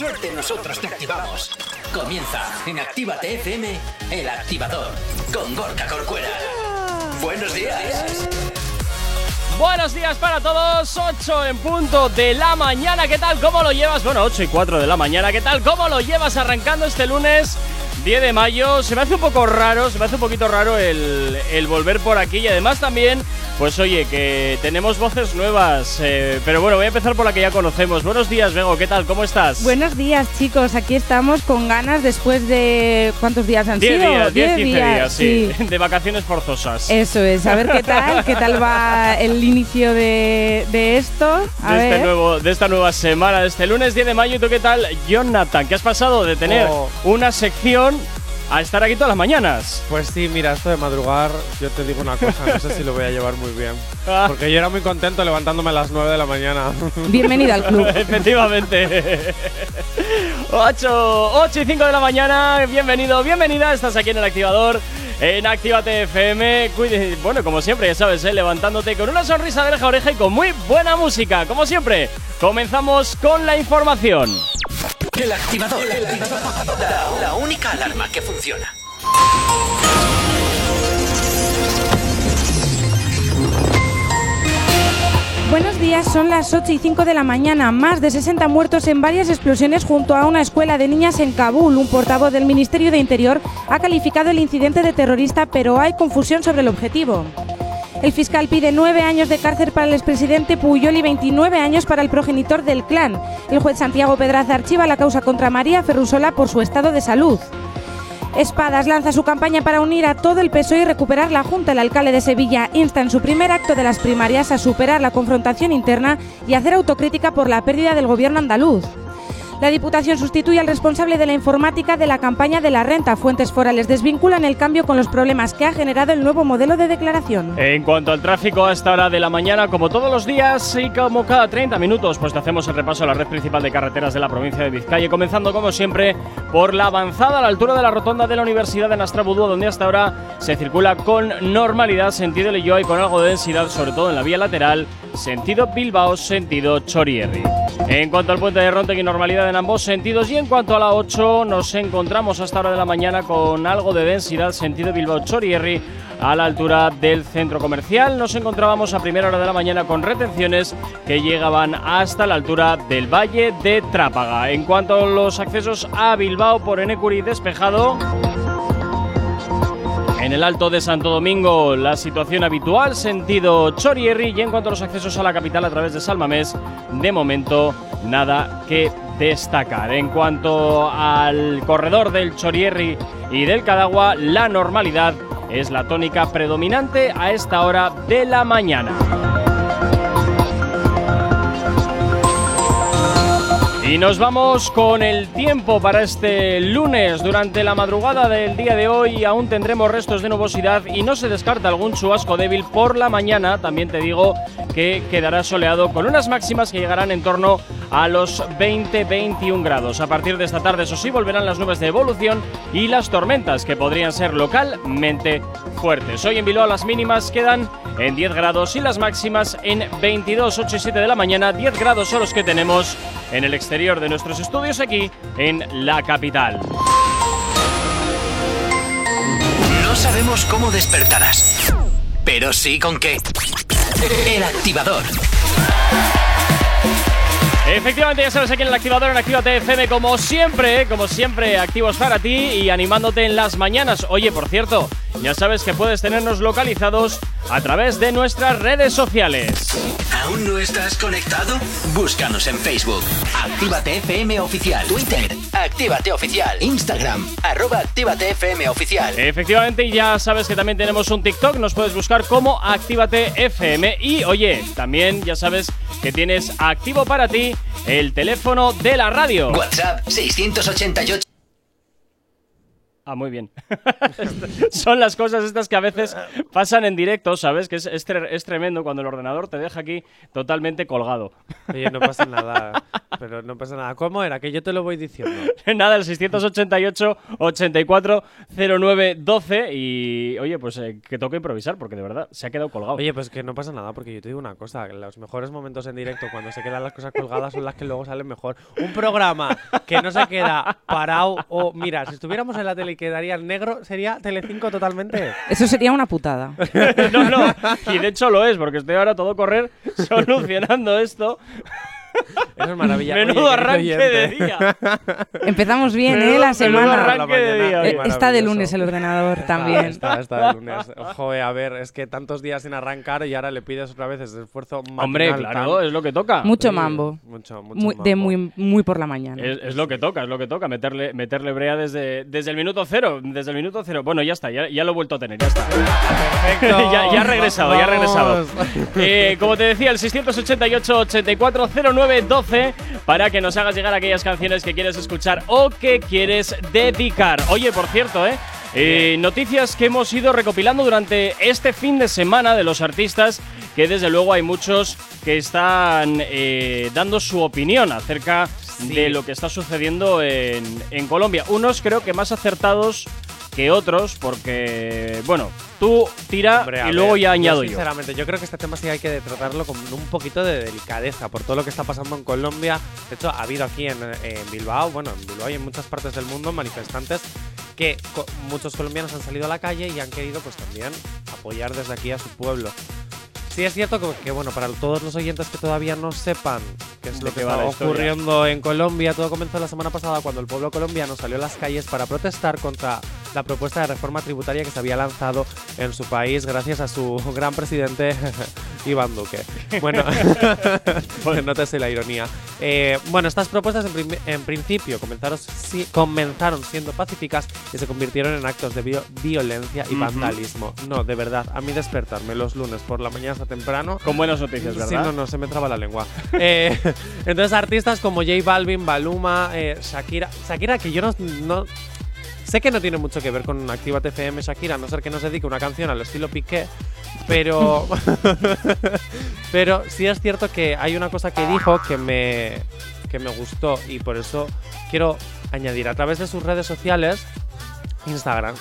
Suerte nosotros te activamos. Comienza en Actívate FM, el activador, con Gorka Corcuera. Buenos días. Buenos días para todos, 8 en punto de la mañana, ¿qué tal? ¿Cómo lo llevas? Bueno, 8 y 4 de la mañana, ¿qué tal? ¿Cómo lo llevas arrancando este lunes 10 de mayo? Se me hace un poco raro, se me hace un poquito raro el, el volver por aquí y además también pues oye, que tenemos voces nuevas, eh, pero bueno, voy a empezar por la que ya conocemos. Buenos días, Bego, ¿qué tal? ¿Cómo estás? Buenos días, chicos. Aquí estamos con ganas después de. ¿Cuántos días han Diez sido? días, 10, 15 días, sí. sí. De vacaciones forzosas. Eso es, a ver qué tal, qué tal va el inicio de, de esto. A de, ver. este nuevo, de esta nueva semana, de este lunes 10 de mayo. ¿Y tú qué tal, Jonathan? ¿Qué has pasado de tener Oh. una sección a estar aquí todas las mañanas? Pues sí, mira, esto de madrugar, yo te digo una cosa, no sé si lo voy a llevar muy bien. Ah. Porque yo era muy contento levantándome a las 9 de la mañana. Bienvenida al club. Efectivamente. 8, 8 y 5 de la mañana. Bienvenido, bienvenida. Estás aquí en el activador. En Actívate FM. Cuide- bueno, como siempre, ya sabes, ¿eh? levantándote con una sonrisa de oreja a oreja y con muy buena música. Como siempre, comenzamos con la información. El activador. La, la única alarma que funciona. Buenos días, son las 8 y 5 de la mañana. Más de 60 muertos en varias explosiones junto a una escuela de niñas en Kabul. Un portavoz del Ministerio de Interior ha calificado el incidente de terrorista, pero hay confusión sobre el objetivo. El fiscal pide nueve años de cárcel para el expresidente Puyol y 29 años para el progenitor del clan. El juez Santiago Pedraza archiva la causa contra María Ferrusola por su estado de salud. Espadas lanza su campaña para unir a todo el PSOE y recuperar la Junta. El alcalde de Sevilla insta en su primer acto de las primarias a superar la confrontación interna y hacer autocrítica por la pérdida del gobierno andaluz. La Diputación sustituye al responsable de la informática de la campaña de la renta. Fuentes forales desvinculan el cambio con los problemas que ha generado el nuevo modelo de declaración. En cuanto al tráfico a esta hora de la mañana, como todos los días y como cada 30 minutos, pues hacemos el repaso a la red principal de carreteras de la provincia de Vizcaya, comenzando como siempre por la avanzada a la altura de la rotonda de la Universidad de Nastrabudú, donde hasta ahora se circula con normalidad sentido Leyoa y con algo de densidad, sobre todo en la vía lateral, sentido Bilbao, sentido Chorierri. En cuanto al puente de Rontegui, normalidad en ambos sentidos. Y en cuanto a la 8, nos encontramos hasta hora de la mañana con algo de densidad, sentido Bilbao-Chorierri, a la altura del centro comercial. Nos encontrábamos a primera hora de la mañana con retenciones que llegaban hasta la altura del Valle de Trápaga. En cuanto a los accesos a Bilbao por Enecuri despejado. En el Alto de Santo Domingo, la situación habitual, sentido Chorierri, y en cuanto a los accesos a la capital a través de Salmamés, de momento nada que destacar. En cuanto al corredor del Chorierri y del Cadagua, la normalidad es la tónica predominante a esta hora de la mañana. Y nos vamos con el tiempo para este lunes. Durante la madrugada del día de hoy aún tendremos restos de nubosidad y no se descarta algún chubasco débil por la mañana. También te digo que quedará soleado con unas máximas que llegarán en torno a los 20-21 grados. A partir de esta tarde, eso sí, volverán las nubes de evolución y las tormentas que podrían ser localmente fuertes. Hoy en Bilbao las mínimas quedan en 10 grados y las máximas en 22, 8 y 7 de la mañana. 10 grados son los que tenemos en el exterior de nuestros estudios aquí en la capital. No sabemos cómo despertarás, pero sí con qué. El activador. Efectivamente, ya sabes, aquí en el activador, en Actívate FM, como siempre, como siempre, activos para ti y animándote en las mañanas. Oye, por cierto, ya sabes que puedes tenernos localizados a través de nuestras redes sociales. ¿Aún no estás conectado? Búscanos en Facebook. Actívate FM Oficial. Twitter. Actívate Oficial. Instagram. Arroba Actívate FM Oficial. Efectivamente, y ya sabes que también tenemos un TikTok, nos puedes buscar como Actívate FM. Y oye, también ya sabes que tienes activo para ti el teléfono de la radio. WhatsApp 688 Ah, muy bien. Son las cosas estas que a veces pasan en directo, ¿sabes? Que es, es, tre- es tremendo cuando el ordenador te deja aquí totalmente colgado. Oye, no pasa nada. Pero no pasa nada. ¿Cómo era? Que yo te lo voy diciendo. Nada, el 688 84 09 12 y oye, pues eh, que toca improvisar porque de verdad se ha quedado colgado. Oye, pues que no pasa nada, porque yo te digo una cosa, los mejores momentos en directo cuando se quedan las cosas colgadas son las que luego salen mejor. Un programa que no se queda parado o mira, si estuviéramos en la tele quedaría en negro, sería Telecinco totalmente. Eso sería una putada. no, no, y de hecho lo es porque estoy ahora a todo correr solucionando esto. Eso es maravilla. Menudo Oye, arranque de día. Empezamos bien, Menudo- ¿eh? La semana. arranque de día, Eh, está de lunes el ordenador también. Está, está de lunes. Joder, a ver, es que tantos días sin arrancar y ahora le pides otra vez ese esfuerzo Hombre, matinal claro, tan- es lo que toca. Mucho Sí, mambo. Mucho, mucho Muy- de mambo. muy, muy por la mañana. Es, es lo que toca, es lo que toca, meterle, meterle brea desde, desde el minuto cero. Desde el minuto cero. Bueno, ya está, ya, ya lo he vuelto a tener, ya está. Perfecto. ya, ya ha regresado, ya ha regresado. Eh, como te decía, el 688-8409-12 para que nos hagas llegar aquellas canciones que quieres escuchar o que quieres dedicar. Oye, por cierto, ¿eh? Eh, noticias que hemos ido recopilando durante este fin de semana de los artistas, que desde luego hay muchos que están eh, dando su opinión acerca de lo que está sucediendo en, en Colombia. Unos creo que más acertados que otros, porque, bueno, tú tira Hombre, y luego ver, ya añado yo. Sinceramente, yo creo que este tema sí hay que tratarlo con un poquito de delicadeza por todo lo que está pasando en Colombia. De hecho, ha habido aquí en, en Bilbao, bueno, en Bilbao y en muchas partes del mundo manifestantes que co- muchos colombianos han salido a la calle y han querido pues también apoyar desde aquí a su pueblo. Sí es cierto que, que, bueno, para todos los oyentes que todavía no sepan qué es ¿De lo que va ocurriendo en Colombia, todo comenzó la semana pasada cuando el pueblo colombiano salió a las calles para protestar contra la propuesta de reforma tributaria que se había lanzado en su país gracias a su gran presidente Iván Duque. Bueno, nótese la ironía. Eh, bueno, estas propuestas en, en principio comenzaron, sí- comenzaron siendo pacíficas y se convirtieron en actos de vio- violencia y Ujú. vandalismo. No, de verdad, a mí despertarme los lunes por la mañana hasta temprano Con buenas noticias, Sí, ¿verdad? no, no, se me traba la lengua. Eh, entonces, artistas como J Balvin, Baluma, eh, Shakira. Shakira, que yo no, no- Sé que no tiene mucho que ver con Activa TFM Shakira, a no ser que nos dedique una canción al estilo Piqué, pero. pero sí es cierto que hay una cosa que dijo que me, que me gustó y por eso quiero añadir. A través de sus redes sociales, Instagram,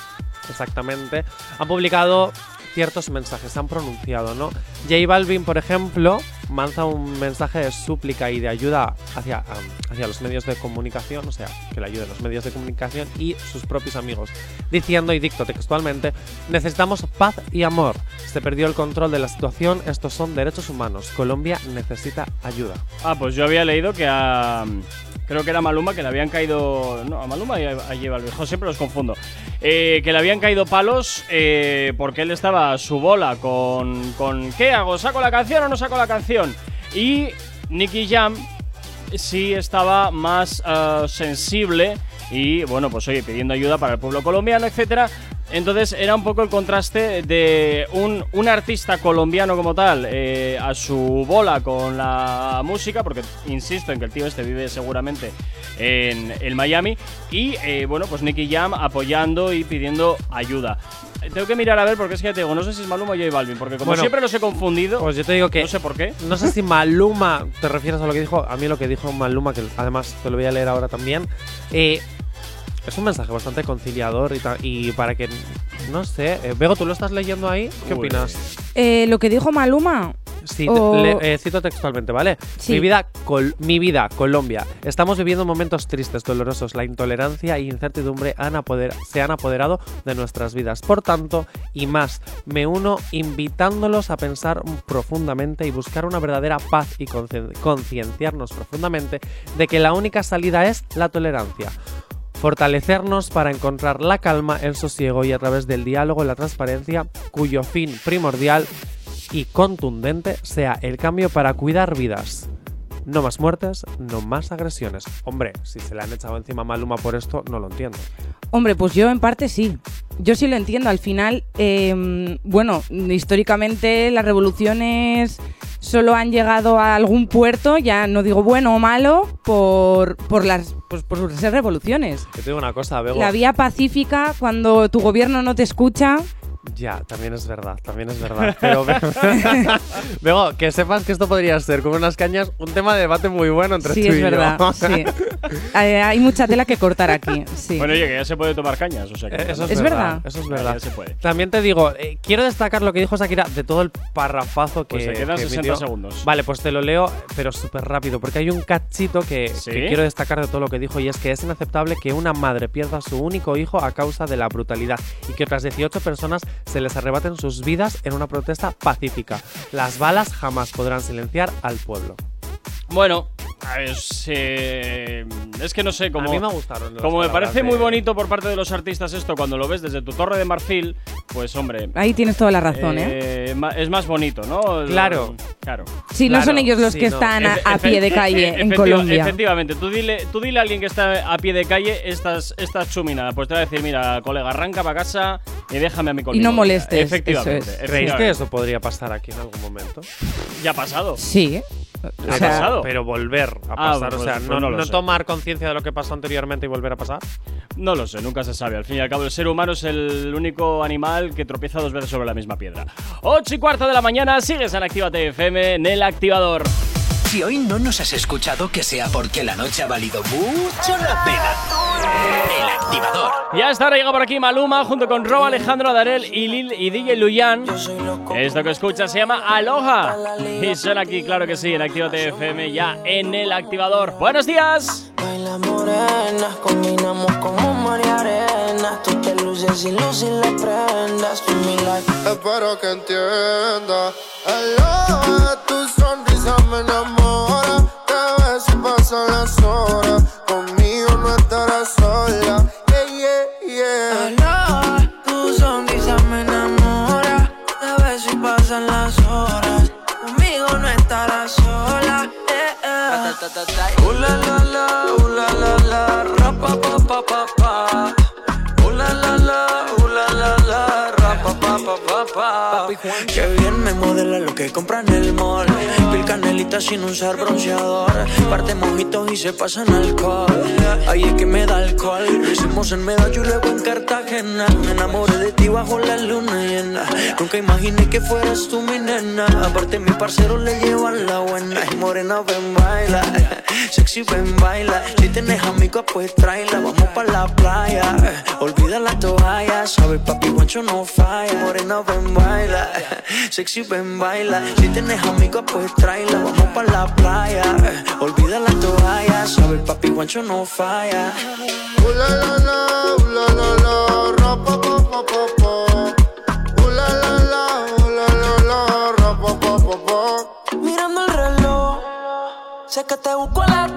exactamente, han publicado ciertos mensajes, se han pronunciado, ¿no? J Balvin, por ejemplo, lanza un mensaje de súplica y de ayuda hacia, hacia los medios de comunicación, o sea, que le ayuden los medios de comunicación y sus propios amigos, diciendo, y dicto textualmente, necesitamos paz y amor. Se perdió el control de la situación, estos son derechos humanos. Colombia necesita ayuda. Ah, pues yo había leído que a. Creo que era Maluma, que le habían caído. No, a Maluma y a a J siempre los confundo. Eh, que le habían caído palos eh, porque él estaba a su bola con, con. ¿Qué hago? ¿Saco la canción o no saco la canción? Y Nicky Jam sí estaba más eh, sensible y, bueno, pues oye, pidiendo ayuda para el pueblo colombiano, etcétera. Entonces era un poco el contraste de un, un artista colombiano como tal eh, a su bola con la música, porque insisto en que el tío este vive seguramente en el Miami, y eh, bueno, pues Nicky Jam apoyando y pidiendo ayuda. Eh, Tengo que mirar a ver porque es que ya te digo, no sé si es Maluma o J Balvin, porque como Bueno, siempre los he confundido, Pues yo te digo que no sé por qué. No sé si Maluma te refieres a lo que dijo. A mí lo que dijo Maluma, que además te lo voy a leer ahora también. eh, es un mensaje bastante conciliador y, y para que. No sé. eh, Bego, ¿tú lo estás leyendo ahí? ¿Qué Uy. opinas? Eh, lo que dijo Maluma. Sí, O- te- le- eh, cito textualmente, ¿vale? Sí. Mi vida, Col- mi vida, Colombia. Estamos viviendo momentos tristes, dolorosos. La intolerancia e incertidumbre han apoder- se han apoderado de nuestras vidas. Por tanto, y más, me uno invitándolos a pensar profundamente y buscar una verdadera paz y concien- concienciarnos profundamente de que la única salida es la tolerancia. Fortalecernos para encontrar la calma, el sosiego y a través del diálogo y la transparencia, cuyo fin primordial y contundente sea el cambio para cuidar vidas. No más muertes, no más agresiones. Hombre, si se le han echado encima a Maluma por esto, no lo entiendo. Hombre, pues yo en parte sí. Yo sí lo entiendo. Al final, eh, bueno, históricamente las revoluciones solo han llegado a algún puerto, ya no digo bueno o malo, por, por las pues, por ser revoluciones. Yo te digo una cosa, Bego. La vía pacífica, cuando tu gobierno no te escucha, Ya, también es verdad, también es verdad. Pero Bego, que sepas que esto podría ser, como unas cañas, un tema de debate muy bueno entre sí, tú es y yo. verdad. sí. Hay, hay mucha tela que cortar aquí. Sí. Bueno, oye, que ya se puede tomar cañas, o sea que Eh, Eso es, Es verdad. Eso es verdad. ya se puede. También te digo, eh, quiero destacar lo que dijo Shakira de todo el parrafazo que. Pues se quedan que 60 emitió. segundos. Vale, pues te lo leo, pero súper rápido, porque hay un cachito que, ¿Sí? que quiero destacar de todo lo que dijo, y es que es inaceptable que una madre pierda a su único hijo a causa de la brutalidad y que otras 18 personas se les arrebaten sus vidas en una protesta pacífica. Las balas jamás podrán silenciar al pueblo. Bueno, es, eh, es que no sé, como, a mí me gustaron. las como me palabras parece muy bonito por parte de los artistas esto, cuando lo ves desde tu torre de marfil, pues hombre, Ahí tienes toda la razón, ¿eh? eh, es más bonito, ¿no? Claro. Claro. Sí, no son ellos los sí, que no. están a, Efe- a pie de calle en Colombia. Efectivamente, tú dile, tú dile a alguien que está a pie de calle estas, estas chuminadas. Pues te va a decir, mira, colega, arranca para casa y déjame a mí conmigo. no molestes, Efectivamente. eso es. ¿Creéis que eso podría pasar aquí en algún momento? Ya ha pasado. Sí. Ha O sea, pasado. Pero volver a Ah, pasar, pues- o sea, pues no, no no tomar conciencia de lo que pasó anteriormente y volver a pasar. No lo sé, nunca se sabe. Al fin y al cabo, el ser humano es el único animal que tropieza dos veces sobre la misma piedra. 8 y cuarto de la mañana, sigues en Actívate FM en el activador. Si hoy no nos has escuchado, que sea porque la noche ha valido mucho la pena. El activador. Y hasta ahora llega por aquí Maluma junto con Ro Alejandro Darel y, Lil, y DJ Luyan. Esto que escuchas se llama Aloha. Y suena aquí, claro que sí, en Actívate FM ya en el activador. ¡Buenos días! Baila morena, combinamos como mar y arena. Tú te luces y luz y le prendas. Like Espero que entienda. Aloha, tu sonrisa me enamora. Pa. Que bien me modela lo que compra en el mall. Pil canelita sin usar bronceador. Parte mojitos y se pasan alcohol. Ahí es que me da alcohol. Lo hicimos en Medallo y luego en Cartagena. Me enamoré de ti bajo la luna llena. Nunca imaginé que fueras tú mi nena. Aparte, mi parcero le llevan la buena. Y morena, ven, baila. Sexy, ven, baila. Si tienes amigos, pues tráela. Vamos pa' la playa. Olvida la toalla. Sabes, papi, guancho no falla. Morena, ven, baila. Sexy, ven, baila. Si tienes amigos, pues tráela. Vamos pa' la playa. Olvida la toalla. Sabes, papi, guancho no falla. Uh, la, la, la, uh, la, la, la, ra, pa, pa, pa, pa, pa. Uh, la, la, la, uh, la, la, la, ra, pa, pa, pa, pa. Mirando el reloj, sé que te busco a las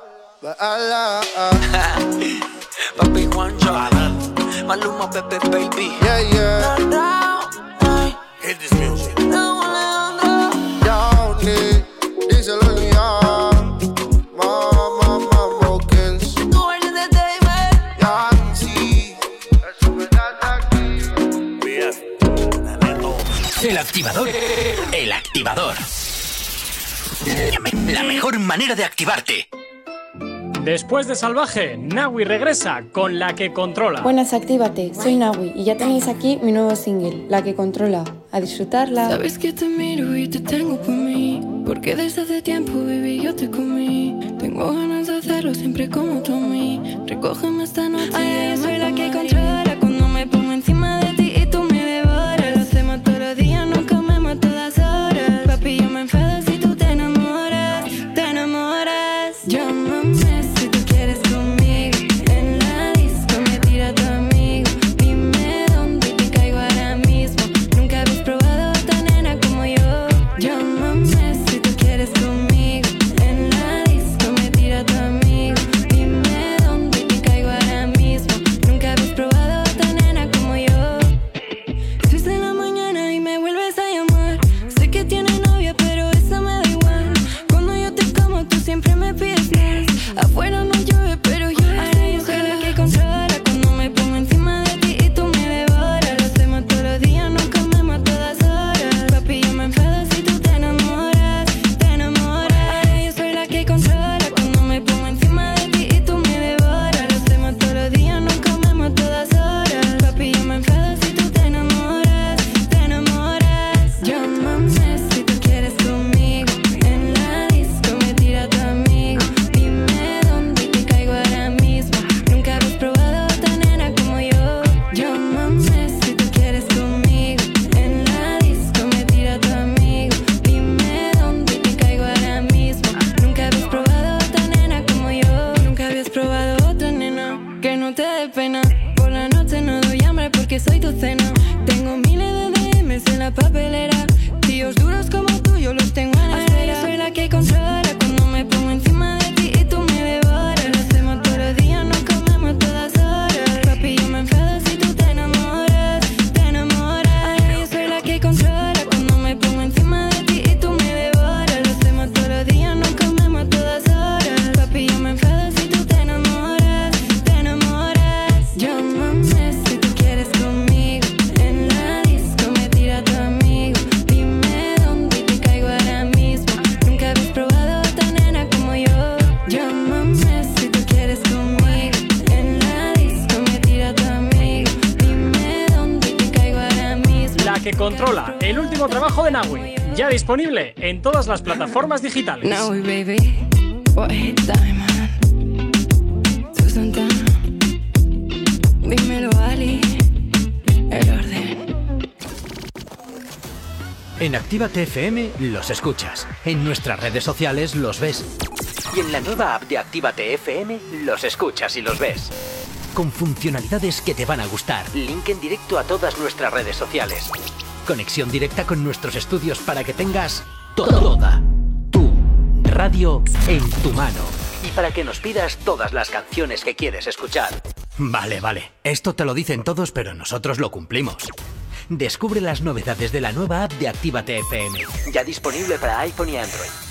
Papi Juancho, Maluma, Pepe, baby. Yeah, yeah. Hit this music. Me da aquí. BF. Dale todo. El activador. El activador. La mejor manera de activarte. Después de Salvaje, Nawi regresa con la que controla. Buenas, actívate. Soy Nawi y ya tenéis aquí mi nuevo single, La que controla. A disfrutarla. Sabes que te miro y te tengo por mí. Porque desde hace tiempo, baby, yo te comí. Tengo ganas de hacerlo siempre como tú a mí. Recógeme esta noche. Ay, yo soy la que controla En Actívate FM los escuchas. En nuestras redes sociales los ves. Y en la nueva app de Actívate FM los escuchas y los ves. Con funcionalidades que te van a gustar. Link en directo a todas nuestras redes sociales. Conexión directa con nuestros estudios para que tengas toda radio en tu mano. Y para que nos pidas todas las canciones que quieres escuchar. Vale, vale. Esto te lo dicen todos, pero nosotros lo cumplimos. Descubre las novedades de la nueva app de Actívate FM. Ya disponible para iPhone y Android.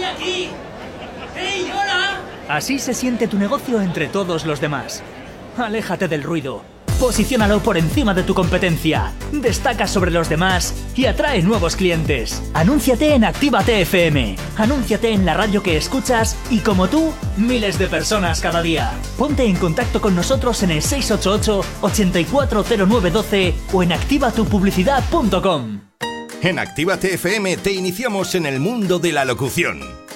aquí! ¡Hey, hola! Así se siente tu negocio entre todos los demás. Aléjate del ruido. Posiciónalo por encima de tu competencia. Destaca sobre los demás y atrae nuevos clientes. Anúnciate en Actívate FM. Anúnciate en la radio que escuchas y como tú, miles de personas cada día. Ponte en contacto con nosotros en el 688 840912 o en activatupublicidad.com. En Actívate FM te iniciamos en el mundo de la locución.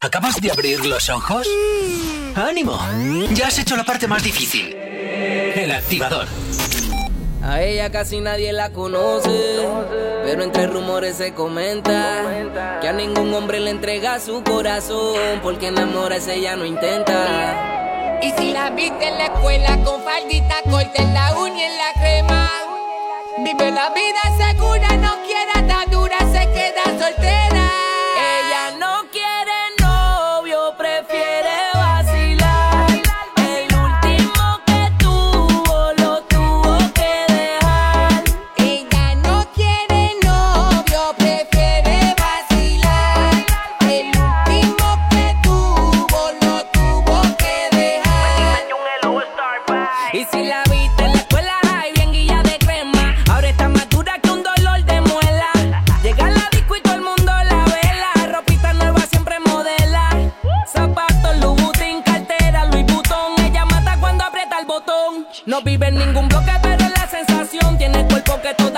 ¿Acabas de abrir los ojos? ¡Ánimo! Ya has hecho la parte más difícil. El activador. A ella casi nadie la conoce, pero entre rumores se comenta que a ningún hombre le entrega su corazón, porque enamorarse ella no intenta. Y si la viste en la escuela con faldita corta en la uña y en la crema, vive la vida segura, no quiere atadura, se queda soltera. No vive en ningún bloque, pero la sensación. Tiene cuerpo que toda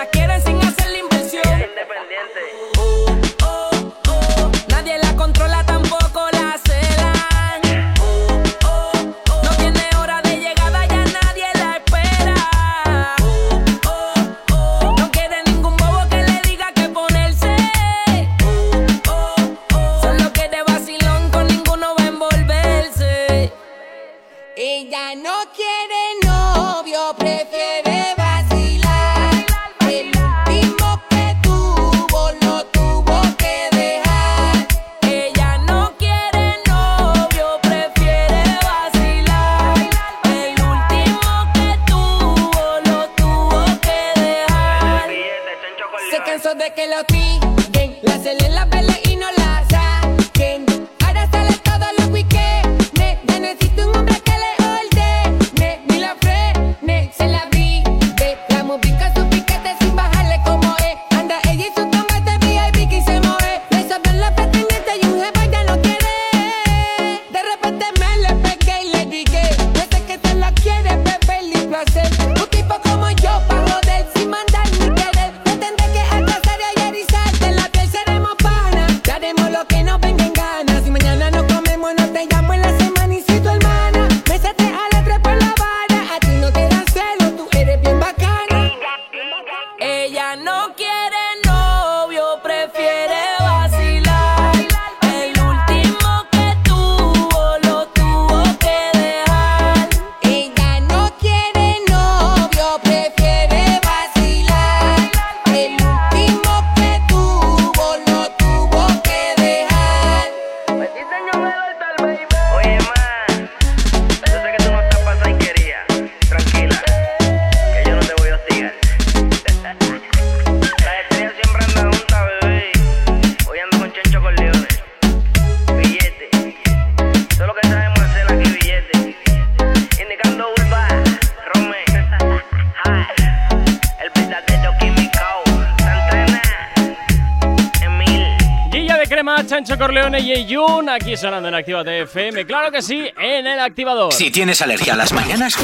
aquí sonando en Activa FM. Claro que sí, en el activador. Si tienes alergia a las mañanas,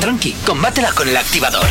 tranqui, combátela con el activador.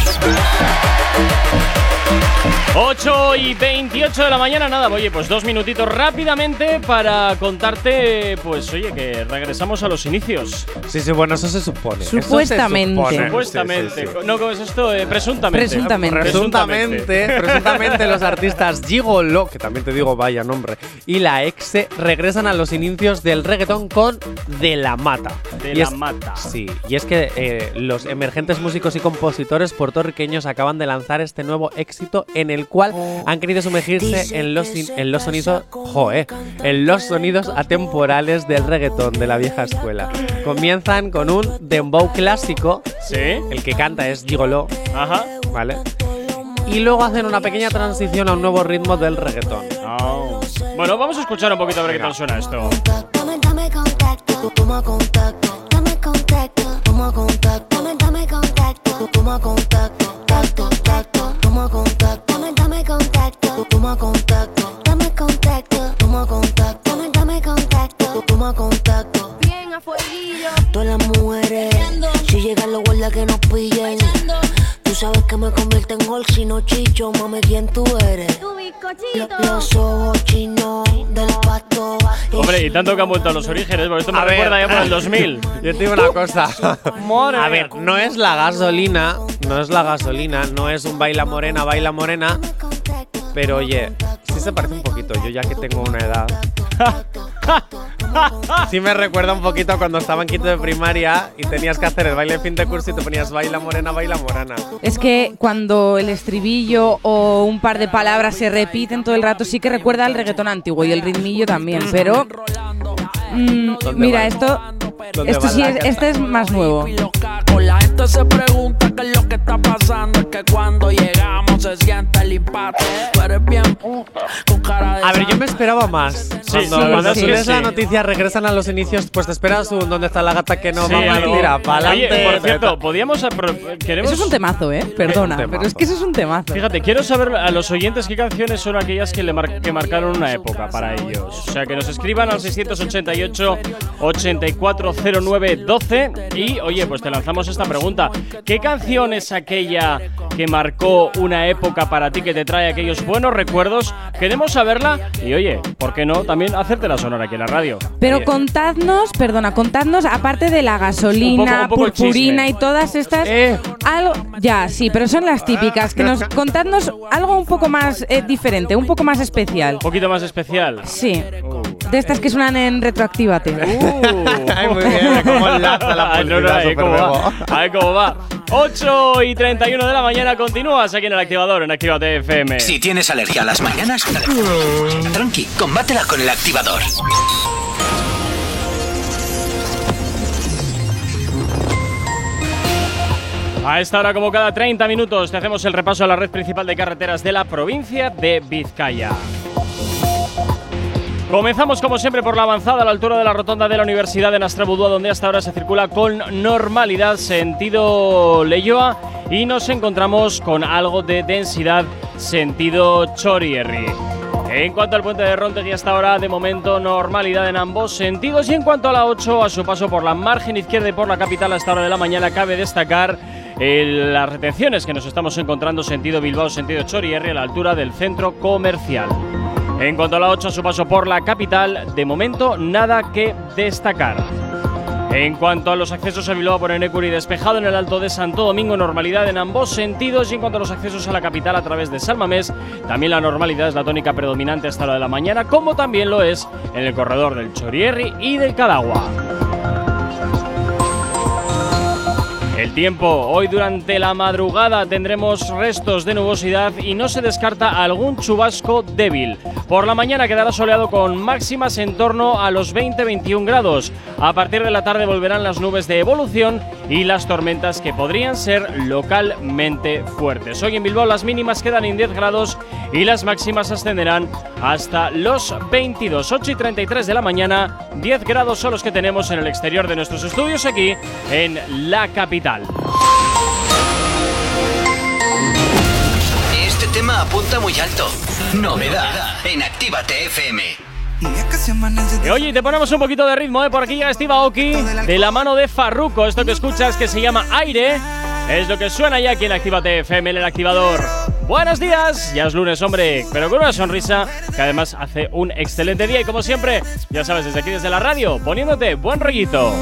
8 y 28 de la mañana, nada, oye, pues dos minutitos rápidamente para contarte, pues oye, que regresamos a los inicios. Sí, sí, bueno, eso se supone. Eso se Supuestamente. supone. Supuestamente. Sí, sí, sí. No, ¿cómo es esto? Eh, presuntamente. Presuntamente. Presuntamente, presuntamente los artistas Gigolo, que también te digo vaya nombre, y la Exe regresan a los inicios del reggaetón con De la Mata. De Y la es- mata. Sí, y es que eh, los emergentes músicos y compositores puertorriqueños acaban de lanzar este nuevo éxito en el cual han querido sumergirse en los, en los sonidos, joe, en los sonidos atemporales del reggaetón de la vieja escuela. Comienzan con un dembow clásico, Sí. el que canta es Gigolo, Ajá. ¿vale? Y luego hacen una pequeña transición a un nuevo ritmo del reggaetón. Oh. Bueno, vamos a escuchar un poquito a ver qué tal suena esto. Dame, dame contacto, toma contacto, dame contacto, toma contacto, dame, dame contacto, toma contacto, tacto, tacto, toma contacto, dame, dame contacto, toma contacto, dame contacto, toma contacto, dame, dame contacto, toma contacto. Bien a fueguillo. Todas las mujeres, si llegan los guardias que nos pillen. Tú sabes que me convierte en gol si no chicho, mami, ¿quién tú eres? Los ojos chinos del pasto. Hombre, y tanto que han vuelto a los orígenes, porque esto me A ver. recuerda ya por el 2000. Yo te digo una cosa. A ver, no es la gasolina, no es la gasolina, no es un baila morena, baila morena. Pero oye, sí se parece un poquito. Yo ya que tengo una edad. Sí me recuerda un poquito cuando estaba en quinto de primaria y tenías que hacer el baile de fin de curso y te ponías baila morena, baila morena. Es que cuando el estribillo o un par de palabras se repiten todo el rato, sí que recuerda al reggaetón antiguo y el ritmillo también, pero. mm, ¿Dónde mira, va? esto. ¿Dónde Esto sí es, este es más nuevo. La gente se pregunta qué es lo que está pasando. Es que cuando llegamos se siente el impacto. Tú eres bien con cara de. A ver, yo me esperaba más. Sí, cuando sí, cuando sí, la noticia, regresan a los inicios, pues te esperas un ¿Dónde está la gata que no Sí, va a algo. tira? Adelante. por cierto, podíamos. Queremos. Eso es un temazo, ¿eh? Perdona, temazo. pero es que eso es un temazo. Fíjate, quiero saber a los oyentes qué canciones son aquellas que, le mar- que marcaron una época para ellos. O sea, que nos escriban al 688 8409 12 y, oye, pues te lanzamos esta pregunta. ¿Qué canción es aquella que marcó una época para ti, que te trae aquellos buenos recuerdos? Queremos saberla y, oye, ¿por qué no también hacértela sonar aquí en la radio? Pero Oye, contadnos, perdona, contadnos, aparte de la gasolina, Un poco- un poco purpurina y todas estas, Eh. algo, ya, sí, pero son las típicas, que nos contadnos algo un poco más eh, diferente, un poco más especial. un poquito más especial. Sí, de estas que suenan en retroactívate. Ay, muy bien, cómo enlaza la no, no, publicidad, ahí cómo va. Ahí cómo va. 8 y 31 de la mañana continúas aquí en el activador, en Actívate FM. Si tienes alergia a las mañanas, tranqui, combátela con el activador. A esta hora, como cada 30 minutos, te hacemos el repaso a la red principal de carreteras de la provincia de Vizcaya. Comenzamos como siempre por la avanzada a la altura de la rotonda de la Universidad de Nastrabudúa, donde hasta ahora se circula con normalidad sentido Leyoa y nos encontramos con algo de densidad sentido Chorierri. En cuanto al puente de Rontegui hasta ahora, de momento normalidad en ambos sentidos y en cuanto a la 8, a su paso por la margen izquierda y por la capital a esta hora de la mañana, cabe destacar eh, las retenciones que nos estamos encontrando sentido Bilbao, sentido Chorierri a la altura del centro comercial. En cuanto a la 8, a su paso por la capital, de momento nada que destacar. En cuanto a los accesos a Bilbao por Enecuri, despejado en el Alto de Santo Domingo, normalidad en ambos sentidos. Y en cuanto a los accesos a la capital a través de Salmamés, también la normalidad es la tónica predominante hasta la de la mañana, como también lo es en el corredor del Chorierri y del Cadagua. El tiempo, hoy durante la madrugada tendremos restos de nubosidad y no se descarta algún chubasco débil. Por la mañana quedará soleado con máximas en torno a los 20-21 grados. A partir de la tarde volverán las nubes de evolución y las tormentas que podrían ser localmente fuertes. Hoy en Bilbao las mínimas quedan en 10 grados y las máximas ascenderán hasta los 22, 8 y 33 de la mañana. 10 grados son los que tenemos en el exterior de nuestros estudios aquí en la capital. Este tema apunta muy alto. Novedad en Actívate FM. Y oye, te ponemos un poquito de ritmo, ¿eh? Por aquí a Steve Aoki, de la mano de Farruko. Esto que escuchas que se llama Aire, es lo que suena ya aquí en Actívate FM, en el activador. Buenos días, ya es lunes, hombre, pero con una sonrisa que además hace un excelente día. Y como siempre, ya sabes, desde aquí, desde la radio, poniéndote buen rollito.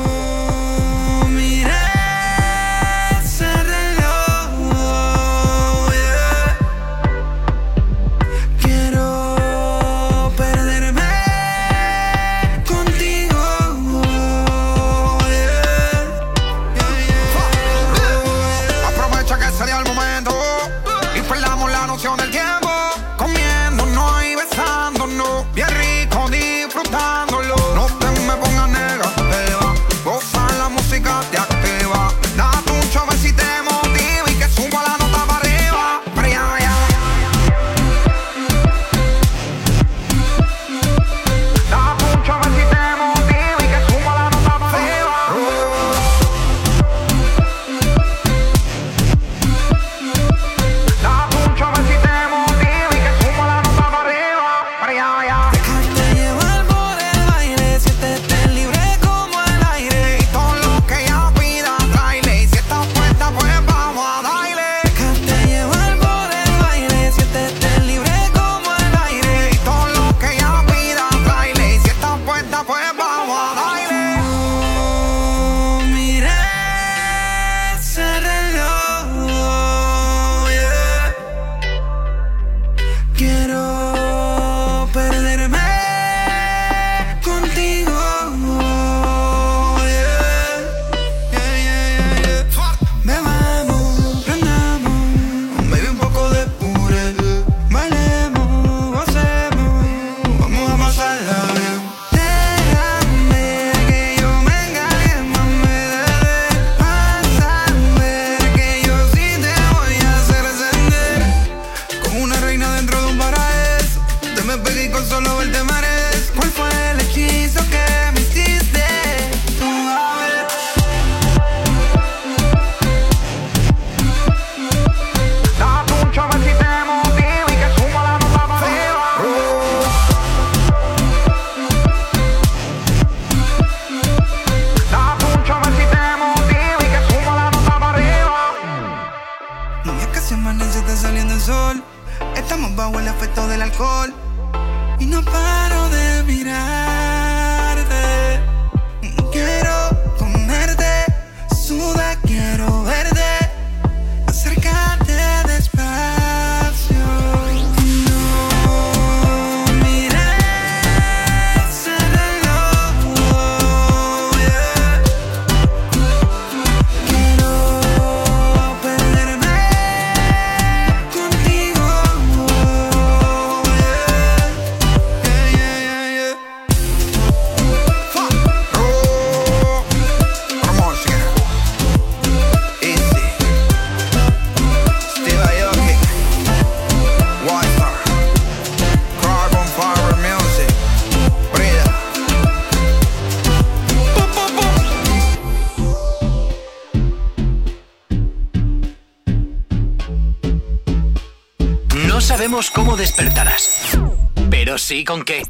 Sí con qué.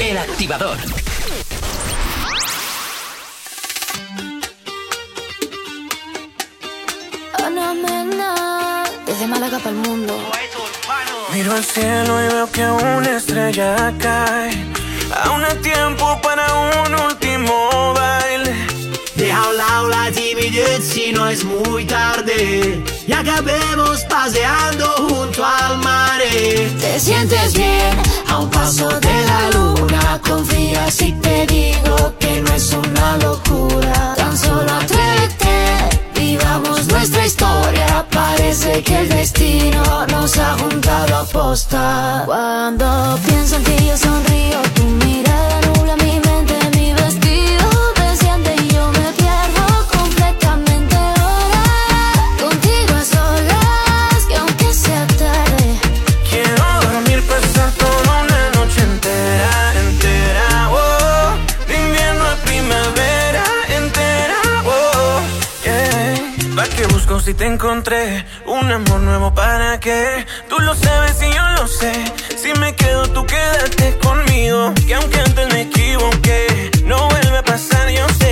El activador. Oh, desde Málaga para el mundo. Miro al cielo y veo que una estrella cae. Aún hay tiempo para un último baile. Deja un laula, 10 minutos si no es muy tarde y acabemos paseando junto al mar. Te sientes bien a un paso de la luna. Confía si te digo que no es una locura. Tan solo atrévete, vivamos nuestra historia. Parece que el destino nos ha juntado a posta. Cuando pienso en ti, yo sonrío. Tu mirada nula mi mente. si te encontré un amor nuevo para qué. Tú lo sabes y yo lo sé. Si me quedo, tú quédate conmigo. Que aunque antes me equivoqué, no vuelve a pasar, yo sé.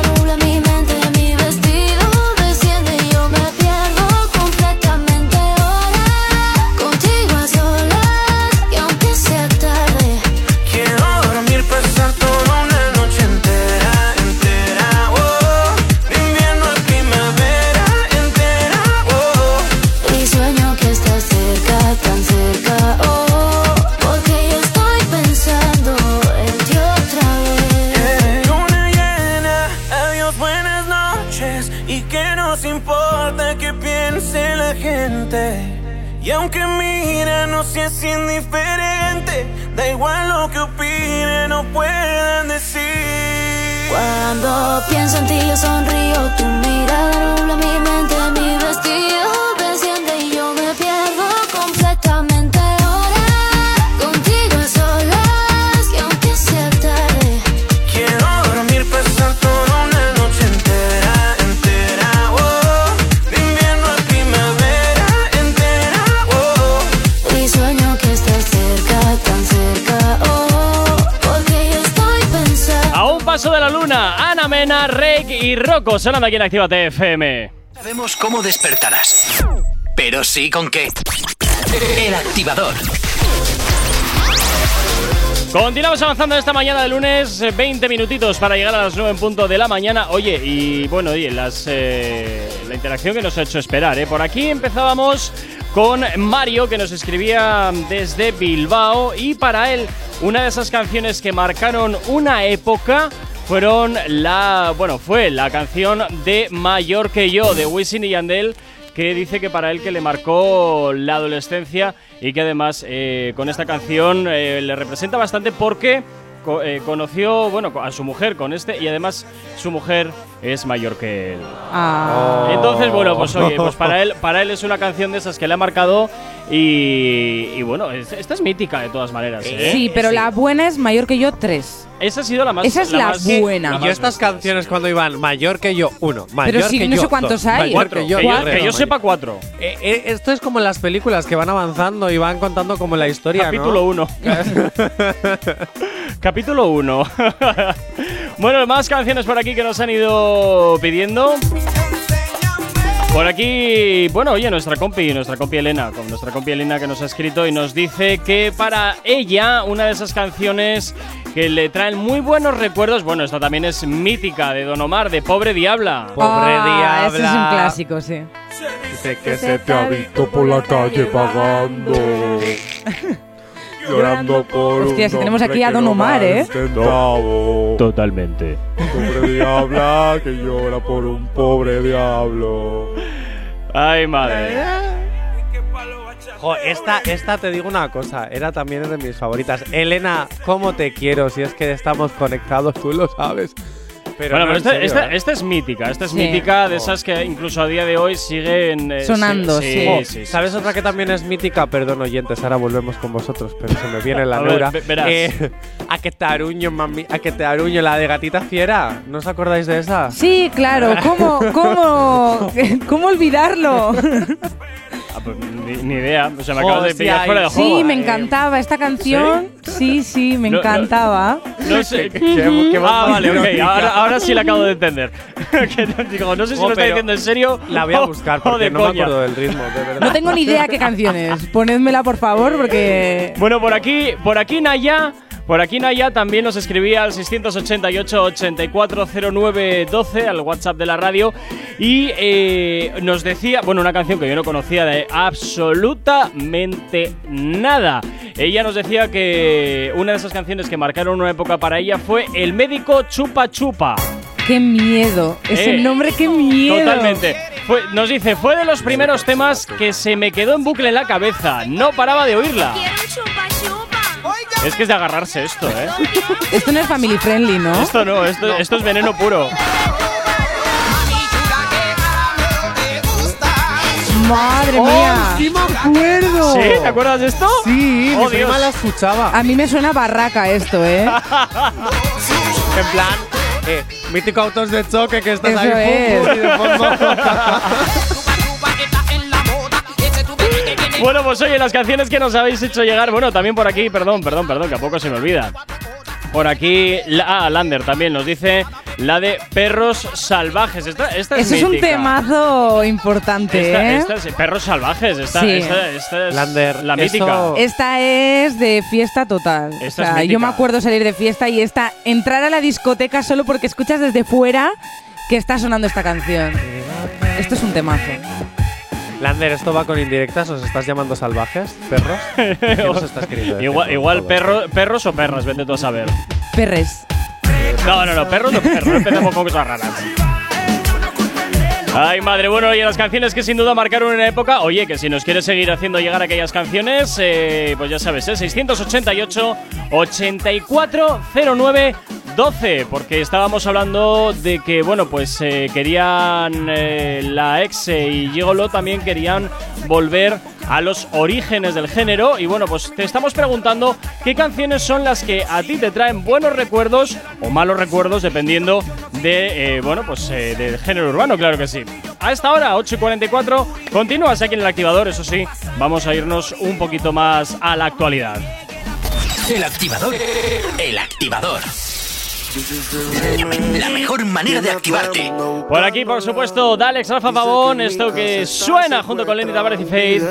seas indiferente. Da igual lo que opinen no puedan decir. Cuando pienso en ti yo sonrío, tu mirada nubla mi mente, mi vestido y Rocco sonando aquí en Actívate FM. Sabemos cómo despertarás, pero sí con qué. El activador. Continuamos avanzando esta mañana de lunes, eh, 20 minutitos para llegar a las 9 en punto de la mañana. Oye, y bueno, oye, las, eh, la interacción que nos ha hecho esperar. ¿eh? Por aquí empezábamos con Mario, que nos escribía desde Bilbao, y para él, una de esas canciones que marcaron una época fueron la. Bueno, fue la canción de Mayor que yo, de Wisin y Yandel que dice que para él que le marcó la adolescencia y que además eh, con esta canción eh, le representa bastante porque co- eh, conoció bueno a su mujer con este y además su mujer es mayor que él. Ah. Entonces, bueno, pues oye, pues para él, para él es una canción de esas que le ha marcado y, y bueno, es- esta es mítica de todas maneras. ¿eh? Sí, pero la buena es mayor que yo, tres. Esa ha sido la más Esa es la más- buena. yo estas canciones cuando iban mayor que yo, uno, mayor Pero si que no yo, sé cuántos dos, hay. mayor Cuatro, que yo, que yo- tres. que yo sepa cuatro. Eh, eh, esto es como en las películas que van avanzando y van contando como la historia, ¿no? Capítulo 1. Capítulo 1. bueno, más canciones por aquí que nos han ido pidiendo. Por aquí, bueno, oye, nuestra compi, nuestra compi Elena, con nuestra compi Elena que nos ha escrito y nos dice que para ella una de esas canciones que le traen muy buenos recuerdos, bueno, esta también es mítica de Don Omar, de Pobre Diabla. ah, Ese es un clásico, sí. Dice que se te ha visto por la calle pagando. Llorando por Hostia, si tenemos aquí a Don Omar, ¿eh? Totalmente. Pobre diabla que llora por un pobre diablo. Ay, madre. Jo, esta, esta te digo una cosa, era también de mis favoritas. Elena, ¿cómo te quiero? Si es que estamos conectados, tú lo sabes. Pero bueno, no, pero esta, serio, esta- ¿eh? esta es mítica, esta es Sí. mítica de esas que incluso a día de hoy siguen eh, Sonando, sí. Jo, sí, sí. ¿Sabes otra que también es mítica? Perdón, oyentes, ahora volvemos con vosotros, pero se me viene la ver, neura. ve- verás. Eh, a que te aruño, mami. A que te aruño, la de gatita fiera. ¿No os acordáis de esa? Sí, claro. ¿Cómo, cómo, cómo olvidarlo? Ah, pues ni, ni idea, o sea, me Jo, acabas de sí pillar fuera de juego. Sí, me encantaba esta canción. Sí, sí, me No, no. encantaba. No sé. Ah, vale, ok. Ahora, ahora sí la acabo de entender. No- digo, no sé si Jo, lo está diciendo en serio. La voy a buscar porque de no me coña. acuerdo del ritmo, de verdad. No tengo ni idea qué canción es. Ponedmela, por favor, porque. Bueno, por aquí, por aquí Naya Por aquí Naya también nos escribía al 688-840912, al WhatsApp de la radio, y eh, nos decía, bueno, una canción que yo no conocía de absolutamente nada. Ella nos decía que una de esas canciones que marcaron una época para ella fue El médico Chupa Chupa. ¡Qué miedo! Ese Eh, nombre, qué miedo. Totalmente. Fue- nos dice, fue de los primeros temas que se me quedó en bucle en la cabeza. No paraba de oírla. Es que es de agarrarse esto, ¿eh? Esto no es family friendly, ¿no? Esto no, esto, esto es veneno puro. Madre Oh, mía. sí me acuerdo. ¿Sí? ¿Te acuerdas de esto? Sí, Oh, Dios. la escuchaba. A mí me suena barraca esto, ¿eh? En plan, eh, mítico autos de choque que estás Eso ahí pum, es. Bueno, pues oye, las canciones que nos habéis hecho llegar, bueno, también por aquí, perdón, perdón, perdón, que a poco se me olvida. Por aquí, ah, Lander también nos dice la de Perros Salvajes. Esta, esta es Eso es un mítica. temazo importante, Esta, ¿eh? esta es Perros Salvajes, esta, Sí. esta- esta es Lander, la eso- mítica. Esta es de fiesta total. Esta o sea, yo me acuerdo salir de fiesta y esta entrar a la discoteca solo porque escuchas desde fuera que está sonando esta canción. Esto es un temazo. Lander, ¿esto va con indirectas? ¿Os estás llamando salvajes, perros? ¿Qué nos está escrito? este igual igual perro- perros o perras, vete tú a saber. Perres. No, no, no, perros o perros, no empecemos con cosas raras. Ay, madre, bueno, y las canciones que sin duda marcaron una época. Oye, que si nos quieres seguir haciendo llegar aquellas canciones, eh, pues ya sabes, ¿eh? 688-8409. 12, porque estábamos hablando de que, bueno, pues eh, querían eh, la ex eh, y Gigolo también querían volver a los orígenes del género. Y bueno, pues te estamos preguntando qué canciones son las que a ti te traen buenos recuerdos o malos recuerdos, dependiendo de, bueno, pues del género urbano, claro que sí. A esta hora, 8 y 44, continúas aquí en el activador, eso sí, vamos a irnos un poquito más a la actualidad. El activador. El activador. La mejor manera de activarte. Por aquí, por supuesto, Dalex Rafa Pavón, esto que suena junto con Lenny Tavares y Faith.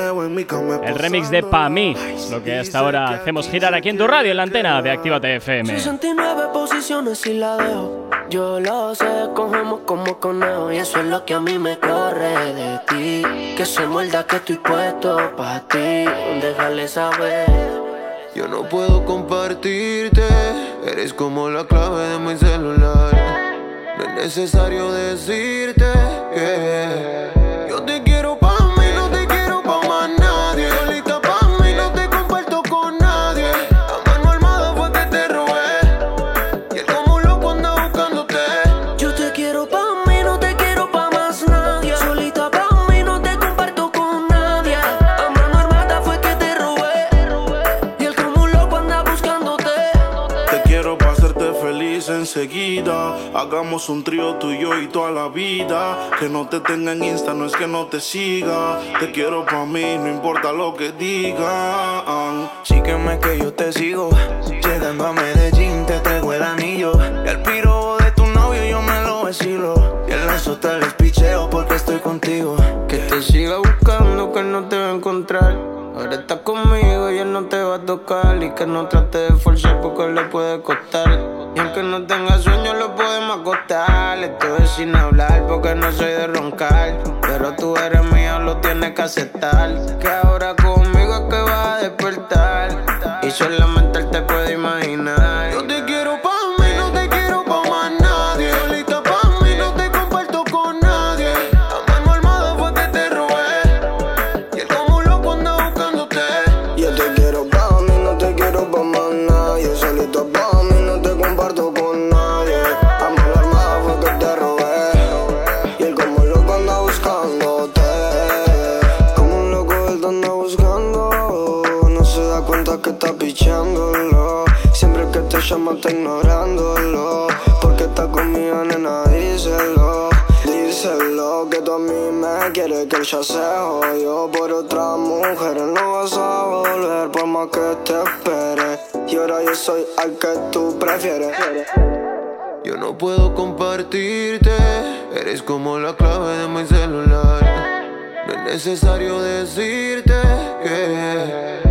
El remix de Pa' mí, lo que hasta ahora hacemos girar aquí en tu radio, en la antena de Actívate FM. 69 posiciones y la dejo. Yo lo sé, cogemos como conejo. Y eso es lo que a mí me corre de ti. Que se muerda que estoy puesto pa' ti. Déjale saber. Yo no puedo compartirte, eres como la clave de mi celular. No es necesario decirte que Hagamos un trío tú y yo y toda la vida. Que no te tenga en Insta, no es que no te siga. Te quiero para mí, no importa lo que digan. Sígueme que yo te sigo. Llegando a Medellín te traigo el anillo. Y al piro vacilo. Y el lazo te les picheo porque estoy contigo. Que te siga buscando, que no te va a encontrar. Ahora estás conmigo y él no te va a tocar. Y que no trate de forzar porque le puede costar. Y aunque no tenga sueño, lo podemos acostar. Estoy sin hablar porque no soy de roncar. Pero tú eres mío, lo tienes que aceptar. Que ahora conmigo es que vas a despertar. Y solamente él te puede imaginar. Llama está ignorándolo. Porque está conmigo, nena, díselo. Díselo que tú a mí me quieres que ya se jodió por otra mujer. No vas a volver por más que te espere. Y ahora yo soy al que tú prefieres. Yo no puedo compartirte, eres como la clave de mi celular. No es necesario decirte que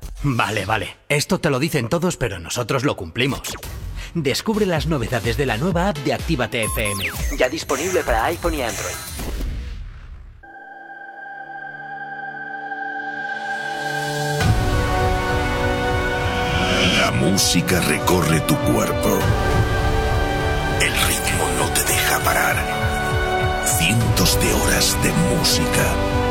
Vale, vale. Esto te lo dicen todos, pero nosotros lo cumplimos. Descubre las novedades de la nueva app de Actívate FM. Ya disponible para iPhone y Android. La música recorre tu cuerpo. El ritmo no te deja parar. Cientos de horas de música.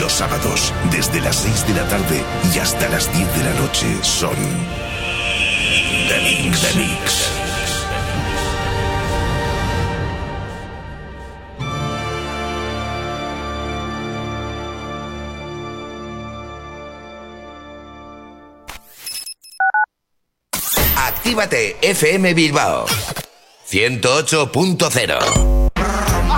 Los sábados, desde las 6 de la tarde y hasta las 10 de la noche, son. The Mix. Actívate FM Bilbao 108.0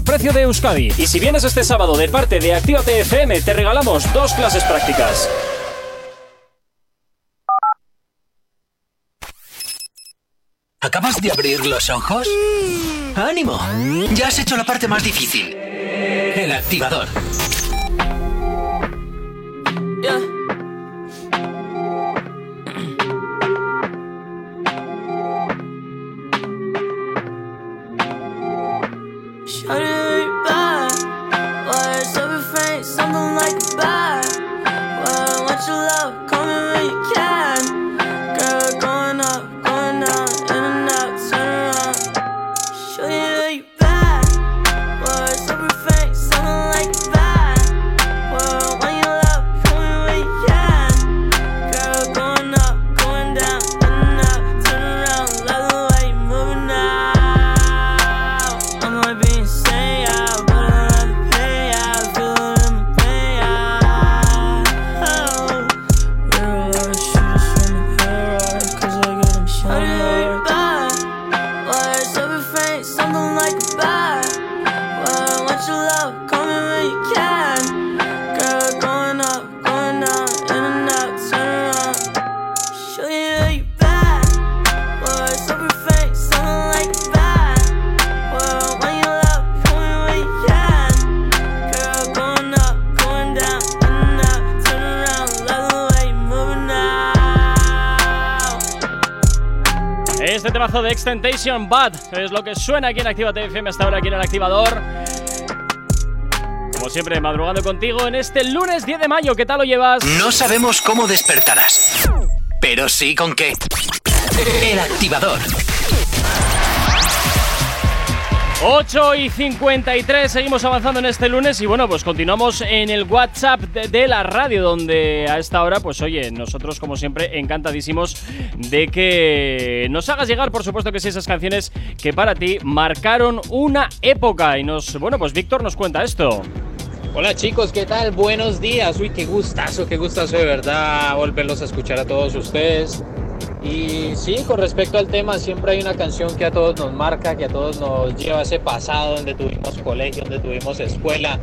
precio de Euskadi. Y si vienes este sábado de parte de Actívate FM, te regalamos dos clases prácticas. ¿Acabas de abrir los ojos? ¡Ánimo! Ya has hecho la parte más difícil. El activador. Shawty, Extentation Bad es lo que suena aquí en Actívate FM hasta ahora aquí en el activador. Como siempre, madrugando contigo en este lunes 10 de mayo. ¿Qué tal lo llevas? No sabemos cómo despertarás, pero sí con qué. El activador. 8 y 53, seguimos avanzando en este lunes y bueno, pues continuamos en el WhatsApp de, la radio, donde a esta hora, pues oye, nosotros como siempre encantadísimos de que nos hagas llegar, por supuesto que sí, esas canciones que para ti marcaron una época. Y nos, bueno, pues Víctor nos cuenta esto. Hola chicos, ¿qué tal? Buenos días. Uy, qué gustazo, qué gustazo de verdad volverlos a escuchar a todos ustedes. Y sí, con respecto al tema, siempre hay una canción que a todos nos marca, que a todos nos lleva a ese pasado donde tuvimos colegio, donde tuvimos escuela,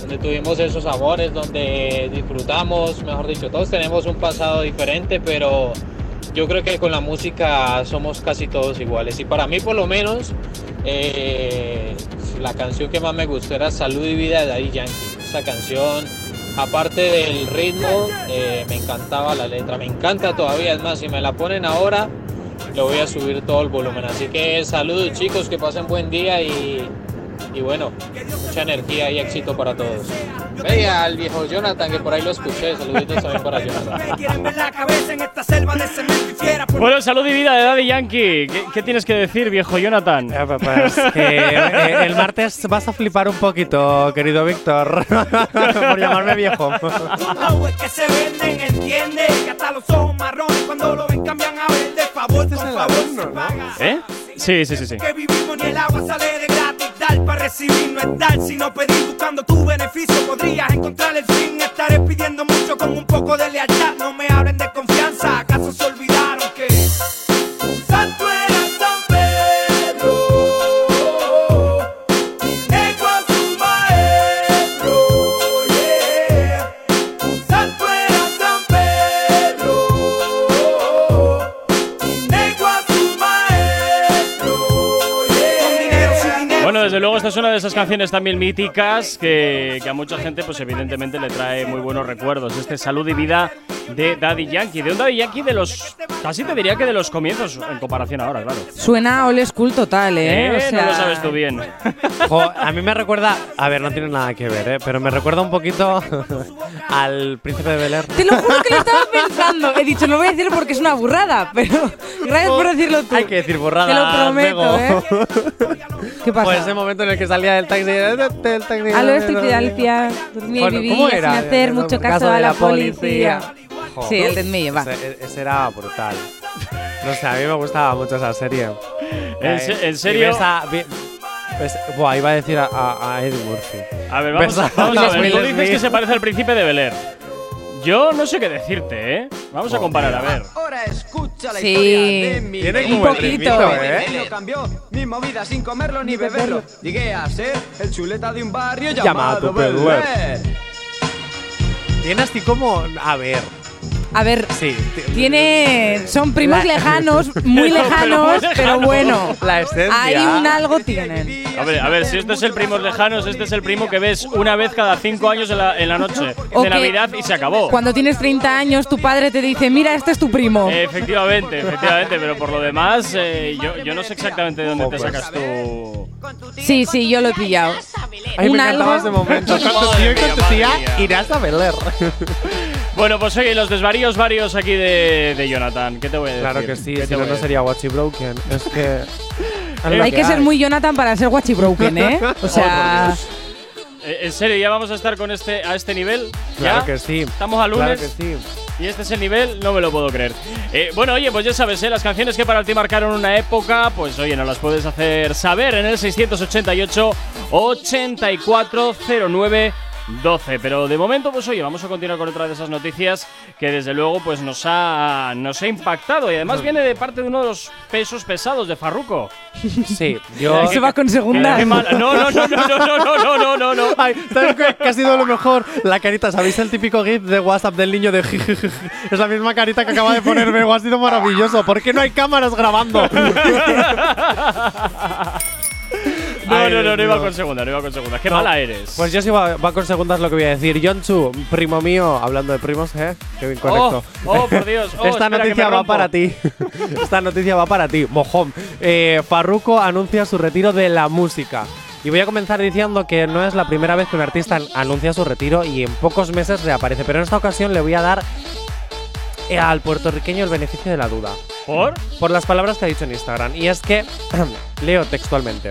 donde tuvimos esos amores, donde disfrutamos, mejor dicho, todos tenemos un pasado diferente, pero yo creo que con la música somos casi todos iguales. Y para mí por lo menos, eh, la canción que más me gustó era Salud y Vida de Daddy Yankee. Esa canción, aparte del ritmo, eh, me encantaba la letra, me encanta todavía, es más, si me la ponen ahora, le voy a subir todo el volumen. Así que saludos chicos, que pasen buen día y, y bueno, mucha energía y éxito para todos. Veía al viejo Jonathan, que por ahí lo escuché, saluditos también para Jonathan. Bueno, salud y vida de Daddy Yankee. ¿Qué, qué tienes que decir, viejo Jonathan? Pues que eh, el martes vas a flipar un poquito, querido Víctor, por llamarme viejo. Flow es que se venden, entiende que hasta los ojos marrones cuando lo ven cambian a verde. Favor, por favor, se paga. ¿Eh? Sí, sí, sí, sí. Que vivimos ni el agua sale de gratis. Para recibir no es dar, sino pedir buscando tu beneficio. Podrías encontrar el fin. Estaré pidiendo mucho con un poco de lealtad. No me luego esta es una de esas canciones también míticas que, que a mucha gente pues evidentemente le trae muy buenos recuerdos. Este Salud y Vida de Daddy Yankee. De un Daddy Yankee de los... Casi te diría que de los comienzos en comparación ahora, claro. Suena old school total, ¿eh? Eh, O sea, No lo sabes tú bien. Jo, a mí me recuerda, a ver, no tiene nada que ver, ¿eh? pero me recuerda un poquito al príncipe de Bel Air. Te lo juro que lo estaba pensando. He dicho, no voy a decirlo porque es una burrada, pero gracias por decirlo tú. Hay que decir burrada. Te lo prometo, ¿eh? ¿Qué pasa? Pues ese momento en el que salía del taxi. Del taxi Al oeste y Filadelfia, dormía y Bueno, vivía ¿cómo sin era? hacer mucho caso a la policía. Sí, el de Meyer, va. Ese, ese era brutal. No sé, a mí me gustaba mucho esa serie. ¿En Eh, serio? ves- buah, iba a decir a, a- a Eddie Murphy. A ver, vamos, vamos a ver. Tú dices que se parece al príncipe de Bel Air. Yo no sé qué decirte, ¿eh? Vamos a comparar, a ver. Ahora escucha la Sí. historia de mi Tiene como ritmito, Mi ¿eh? lo cambió mi movida sin comerlo ni beberlo. Llegué a ser el chuleta de un barrio Llamado llamado. Tiene así como. A ver. A ver, Sí. tiene. Son primos La- lejanos, muy Pero- pero lejanos, pero bueno. La esencia. Hay un algo tienen. A ver, a ver, si este es el primo lejanos, este es el primo que ves una vez cada cinco años en la, en la noche O de Navidad y se acabó. Cuando tienes 30 años, tu padre te dice, mira, este es tu primo. Efectivamente, efectivamente, pero por lo demás, eh, yo, yo no sé exactamente de dónde te sacas tu. Sí, sí, yo lo he pillado. Ay, un me encantaba algo. ese momento. Con tu tío y con tu Madre tía irás a Bel Air. Bueno, pues oye, los desvaríos varios aquí de, de Jonathan. ¿Qué te voy a decir? Claro que sí, ¿Qué si no, no sería Watchy Broken. Es que. Hay que ser muy Jonathan para ser Watchy Broken, ¿eh? O sea, Eh, En serio, ya vamos a estar con este a este nivel. Claro ¿Ya? que sí. Estamos a lunes. Claro que sí. Y este es el nivel, no me lo puedo creer. Eh, bueno, oye, pues ya sabes, ¿eh? las canciones que para ti marcaron una época, pues oye, nos las puedes hacer saber en el 688 8409 12. Pero de momento, pues oye, vamos a continuar con otra de esas noticias que desde luego pues nos ha, nos ha impactado. Y además viene de parte de uno de los pesos pesados de Farruko. Sí, yo. se va con segunda. No, no, no, no, no, no, no, no, no, no. Ay, ¿sabes qué, ha sido lo mejor? La carita, ¿sabéis el típico GIF de WhatsApp del niño de? Es la misma carita que acaba de ponerme, ha sido maravilloso. ¿Por qué no hay cámaras grabando? No, no, no, no iba con segunda, no iba con segunda. Qué mala eres. Pues yo sí va, va con segundas lo que voy a decir. John Chu, primo mío, hablando de primos, ¿eh? Qué bien correcto. Oh, oh, por Dios. Oh, Esta noticia va para ti. Esta noticia va para ti, mojón. Eh, Farruko anuncia su retiro de la música. Y voy a comenzar diciendo que no es la primera vez que un artista an- anuncia su retiro y en pocos meses reaparece, pero en esta ocasión le voy a dar eh, al puertorriqueño el beneficio de la duda. ¿Por? Por las palabras que ha dicho en Instagram. Y es que, leo textualmente.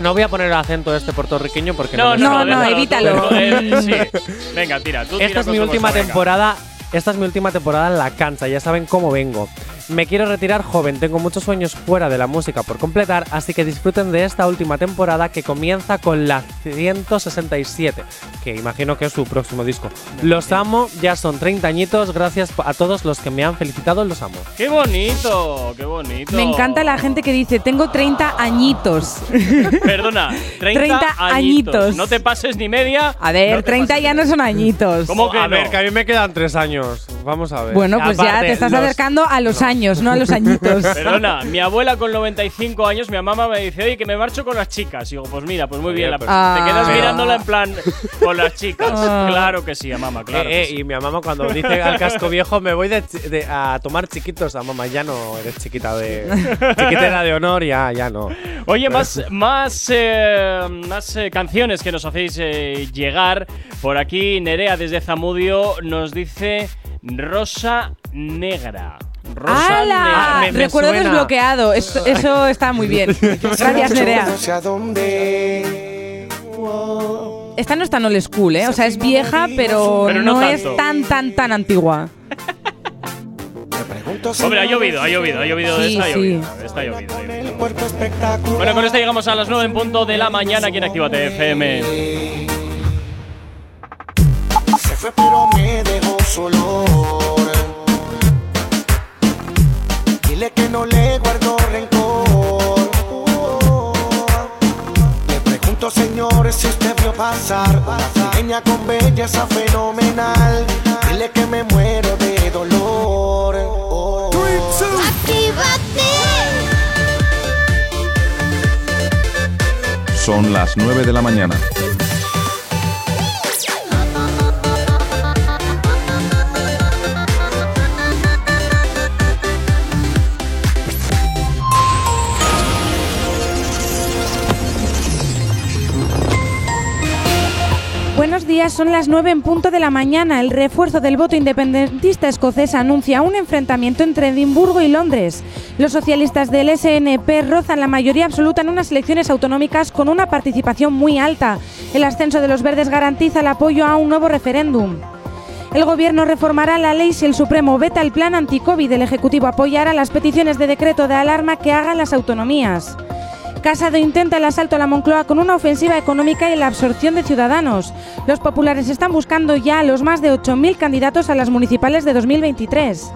No voy a poner el acento este puertorriqueño porque no, No, no, sale. déjalo tú, eh, sí. Venga, tira. Tú Esta tira es mi última temporada. Esta es mi última temporada en la cancha, ya saben cómo vengo. Me quiero retirar joven, tengo muchos sueños fuera de la música por completar, así que disfruten de esta última temporada que comienza con la 167, que imagino que es su próximo disco. Los amo, ya son 30 añitos, gracias a todos los que me han felicitado, los amo. ¡Qué bonito! ¡Qué bonito! Me encanta la gente que dice, tengo 30 añitos. Perdona, 30, 30 añitos. No te pases ni media. A ver, no te 30 pases- ya no son añitos. ¿Cómo que a no? ver, que a mí me quedan tres años. Vamos a ver. Bueno, pues ya Aparte, te estás los- acercando a los años, no a los añitos. Perdona, mi abuela con 95 años, mi mamá me dice, oye, que me marcho con las chicas. Y digo, pues mira, pues muy bien. la- Ah. te quedas Pero- mirándola en plan con las chicas. Ah. Claro que sí, a mamá, claro. Eh, eh, sí. y mi mamá cuando dice al casco viejo me voy de chi- de- a tomar chiquitos a mamá ya no eres chiquita de chiquitera de honor ya ya no Oye, más, más, eh, más eh, canciones que nos hacéis eh, llegar. Por aquí, Nerea desde Zamudio nos dice Rosa Negra. Rosa ¡Hala! Negra. me- me Recuerdo suena. desbloqueado. Eso, eso está muy bien. Gracias, Nerea. Esta no es tan old school, ¿eh? O sea, es vieja, pero, Pero no no, es tan, tan, tan antigua. Hombre, ha llovido, ha llovido, ha llovido, Sí, esta ha sí. llovido, llovido, ha llovido. Bueno, con esto llegamos a las 9 en punto de la mañana aquí en Actívate FM. Se fue pero me dejó solo. Dile que no le guardo rencor. Le pregunto, señores, si usted vio pasar una pequeña con belleza fenomenal. Dile que me muero de dolor. Oh. Son las 9 de la mañana. Buenos días, son las 9 en punto de la mañana. El refuerzo del voto independentista escocés anuncia un enfrentamiento entre Edimburgo y Londres. Los socialistas del SNP rozan la mayoría absoluta en unas elecciones autonómicas con una participación muy alta. El ascenso de los verdes garantiza el apoyo a un nuevo referéndum. El Gobierno reformará la ley si el Supremo veta el plan anti-COVID. El Ejecutivo apoyará las peticiones de decreto de alarma que hagan las autonomías. Casado intenta el asalto a la Moncloa con una ofensiva económica y la absorción de ciudadanos. Los populares están buscando ya a los más de 8.000 candidatos a las municipales de 2023.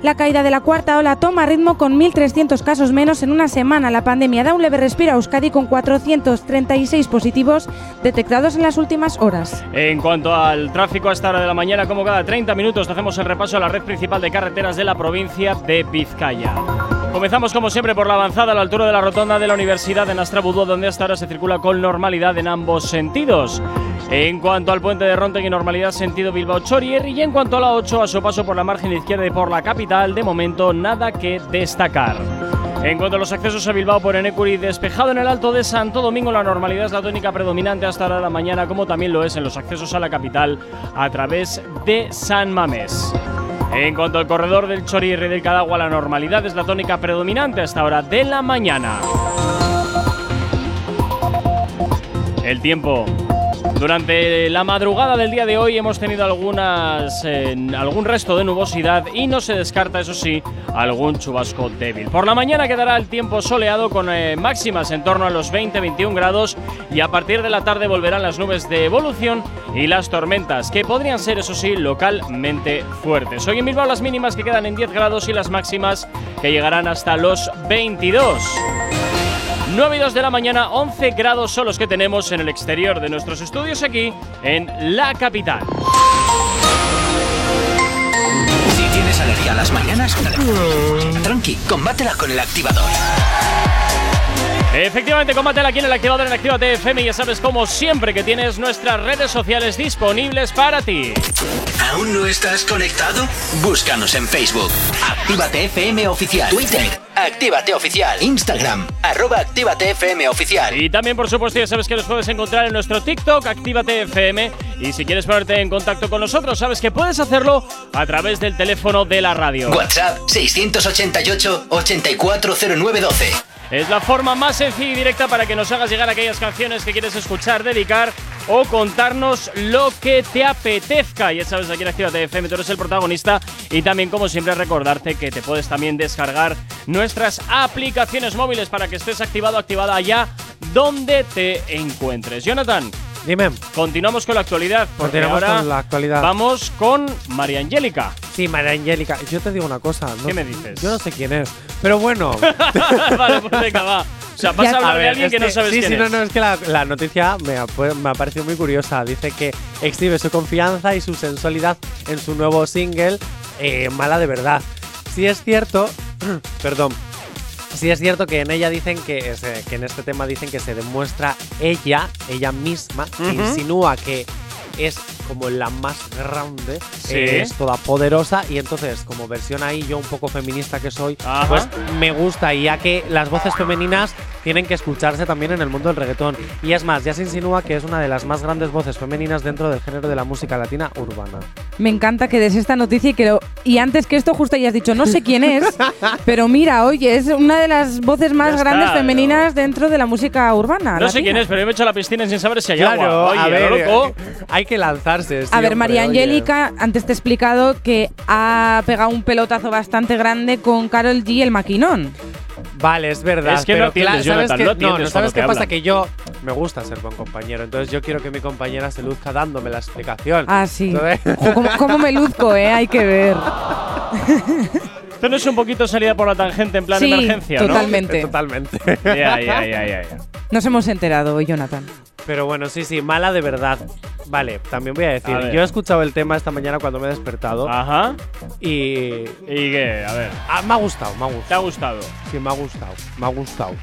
La caída de la cuarta ola toma ritmo con 1.300 casos menos en una semana. La pandemia da un leve respiro a Euskadi con 436 positivos detectados en las últimas horas. En cuanto al tráfico a esta hora de la mañana, como cada 30 minutos, hacemos el repaso a la red principal de carreteras de la provincia de Vizcaya. Comenzamos como siempre por la avanzada a la altura de la rotonda de la Universidad de Nastrabudú, donde hasta ahora se circula con normalidad en ambos sentidos. En cuanto al puente de Rontegui, normalidad sentido Bilbao-Chorier. Y en cuanto a la 8, a su paso por la margen izquierda y por la capital, de momento nada que destacar. En cuanto a los accesos a Bilbao por Enecuri, despejado en el Alto de Santo Domingo, la normalidad es la tónica predominante hasta la hora de la mañana, como también lo es en los accesos a la capital a través de San Mamés. En cuanto al corredor del Chorierre y del Cadagua, la normalidad es la tónica predominante hasta hora de la mañana. El tiempo. Durante la madrugada del día de hoy hemos tenido algunas, eh, algún resto de nubosidad y no se descarta, eso sí, algún chubasco débil. Por la mañana quedará el tiempo soleado con eh, máximas en torno a los 20-21 grados y a partir de la tarde volverán las nubes de evolución y las tormentas, que podrían ser, eso sí, localmente fuertes. Hoy en Bilbao las mínimas que quedan en 10 grados y las máximas que llegarán hasta los 22. 9 y 2 de la mañana, 11 grados son los que tenemos en el exterior de nuestros estudios aquí en la capital. Si tienes alergia a las mañanas, tranqui, combátela con el activador. Efectivamente, combátela aquí en el activador en Actívate FM y ya sabes como siempre que tienes nuestras redes sociales disponibles para ti. ¿Aún no estás conectado? Búscanos en Facebook. Actívate FM Oficial. Twitter. Actívate Oficial. Instagram, arroba Actívate FM Oficial. Y también, por supuesto, ya sabes que nos puedes encontrar en nuestro TikTok, Actívate FM. Y si quieres ponerte en contacto con nosotros, sabes que puedes hacerlo a través del teléfono de la radio. WhatsApp 688-840912. Es la forma más sencilla y directa para que nos hagas llegar aquellas canciones que quieres escuchar, dedicar o contarnos lo que te apetezca. Ya sabes, aquí en Actívate FM tú eres el protagonista y también, como siempre, recordarte que te puedes también descargar nuestras aplicaciones móviles para que estés activado, activada allá donde te encuentres. Jonathan, Dime. continuamos con la actualidad. Porque Continuamos ahora con la actualidad. Vamos con María Angélica. Sí, María Angélica. Yo te digo una cosa. no- ¿Qué me dices? Yo no sé quién es. Pero bueno. vale, pues venga, va. O sea, vas a hablar de alguien es que, no sabes sí, quién sí, es. no, no, es que la, la noticia me ha, me ha parecido muy curiosa. Dice que exhibe su confianza y su sensualidad en su nuevo single, eh, Mala de Verdad. Sí es cierto, perdón, sí es cierto que en ella dicen que, se- que en este tema dicen que se demuestra ella, ella misma, que insinúa que es como la más grande, Sí. eh, es toda poderosa y entonces como versión ahí yo un poco feminista que soy, Ajá. pues me gusta y ya que las voces femeninas tienen que escucharse también en el mundo del reggaetón. Y es más, ya se insinúa que es una de las más grandes voces femeninas dentro del género de la música latina urbana. Me encanta que des esta noticia y que lo- y antes que esto justo hayas dicho, no sé quién es, pero mira, oye, es una de las voces más Ya grandes está, femeninas dentro de la música urbana. No sé quién es, pero yo me he hecho a la piscina sin saber si hay Claro, agua. Oye, a ver, lo loco. hay que lanzarse. A ver, María. Angélica, antes te he explicado que ha pegado un pelotazo bastante grande con Carol G, el maquinón. Vale, es verdad. Es que pero no atiendes, cla- ¿sabes Jonathan, qué? no no, atiendes no, ¿sabes cuando qué pasa? Que yo me gusta ser buen compañero, entonces yo quiero que mi compañera se luzca dándome la explicación. Ah, sí. ¿Cómo, cómo me luzco, eh? Hay que ver. Esto no es un poquito salida por la tangente en plan Sí, emergencia, ¿no? totalmente. Totalmente. Ya, ya, ya, ya, ya. Nos hemos enterado, Jonathan. Pero bueno, sí, sí, mala de verdad. Vale, también voy a decir, A yo he escuchado el tema esta mañana cuando me he despertado Ajá. y ¿Y qué? A ver. ah, me ha gustado, me ha ¿Te gustado. ha gustado? Sí, me ha gustado, me ha gustado.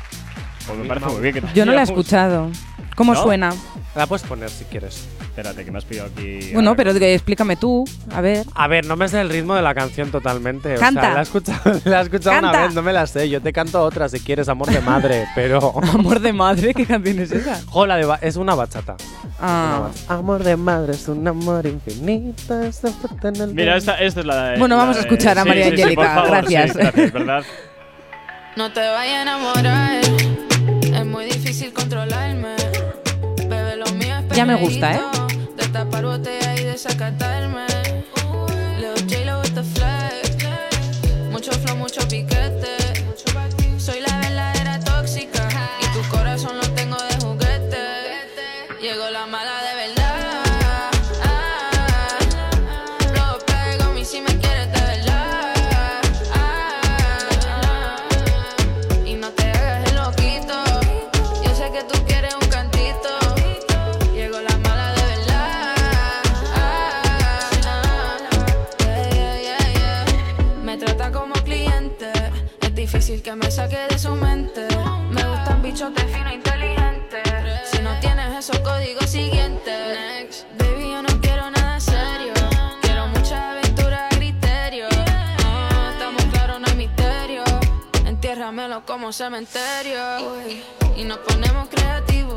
Pues me parece muy bien que te Yo no la he escuchado. ¿Cómo ¿No? suena? La puedes poner si quieres. Espérate, que me has pillado aquí. Bueno, pero explícame tú. A ver. A ver, no me sé el ritmo de la canción totalmente. O Canta. sea, la he escuchado, la he escuchado una Canta. vez, no me la sé. Yo te canto otra si quieres, amor de madre, pero. Amor de madre, ¿qué canción es esa? Jo, la de ba- es una bachata. Ah. Bachata. Amor de madre es un amor infinito. en el Mira, esta, esta es la de. Bueno, la vamos a de- escuchar a sí, María sí, sí, Angélica, por favor, gracias. sí, gracias, ¿verdad? No te vayas a enamorar, me gusta, ¿eh? Como cementerio. Y nos ponemos creativos.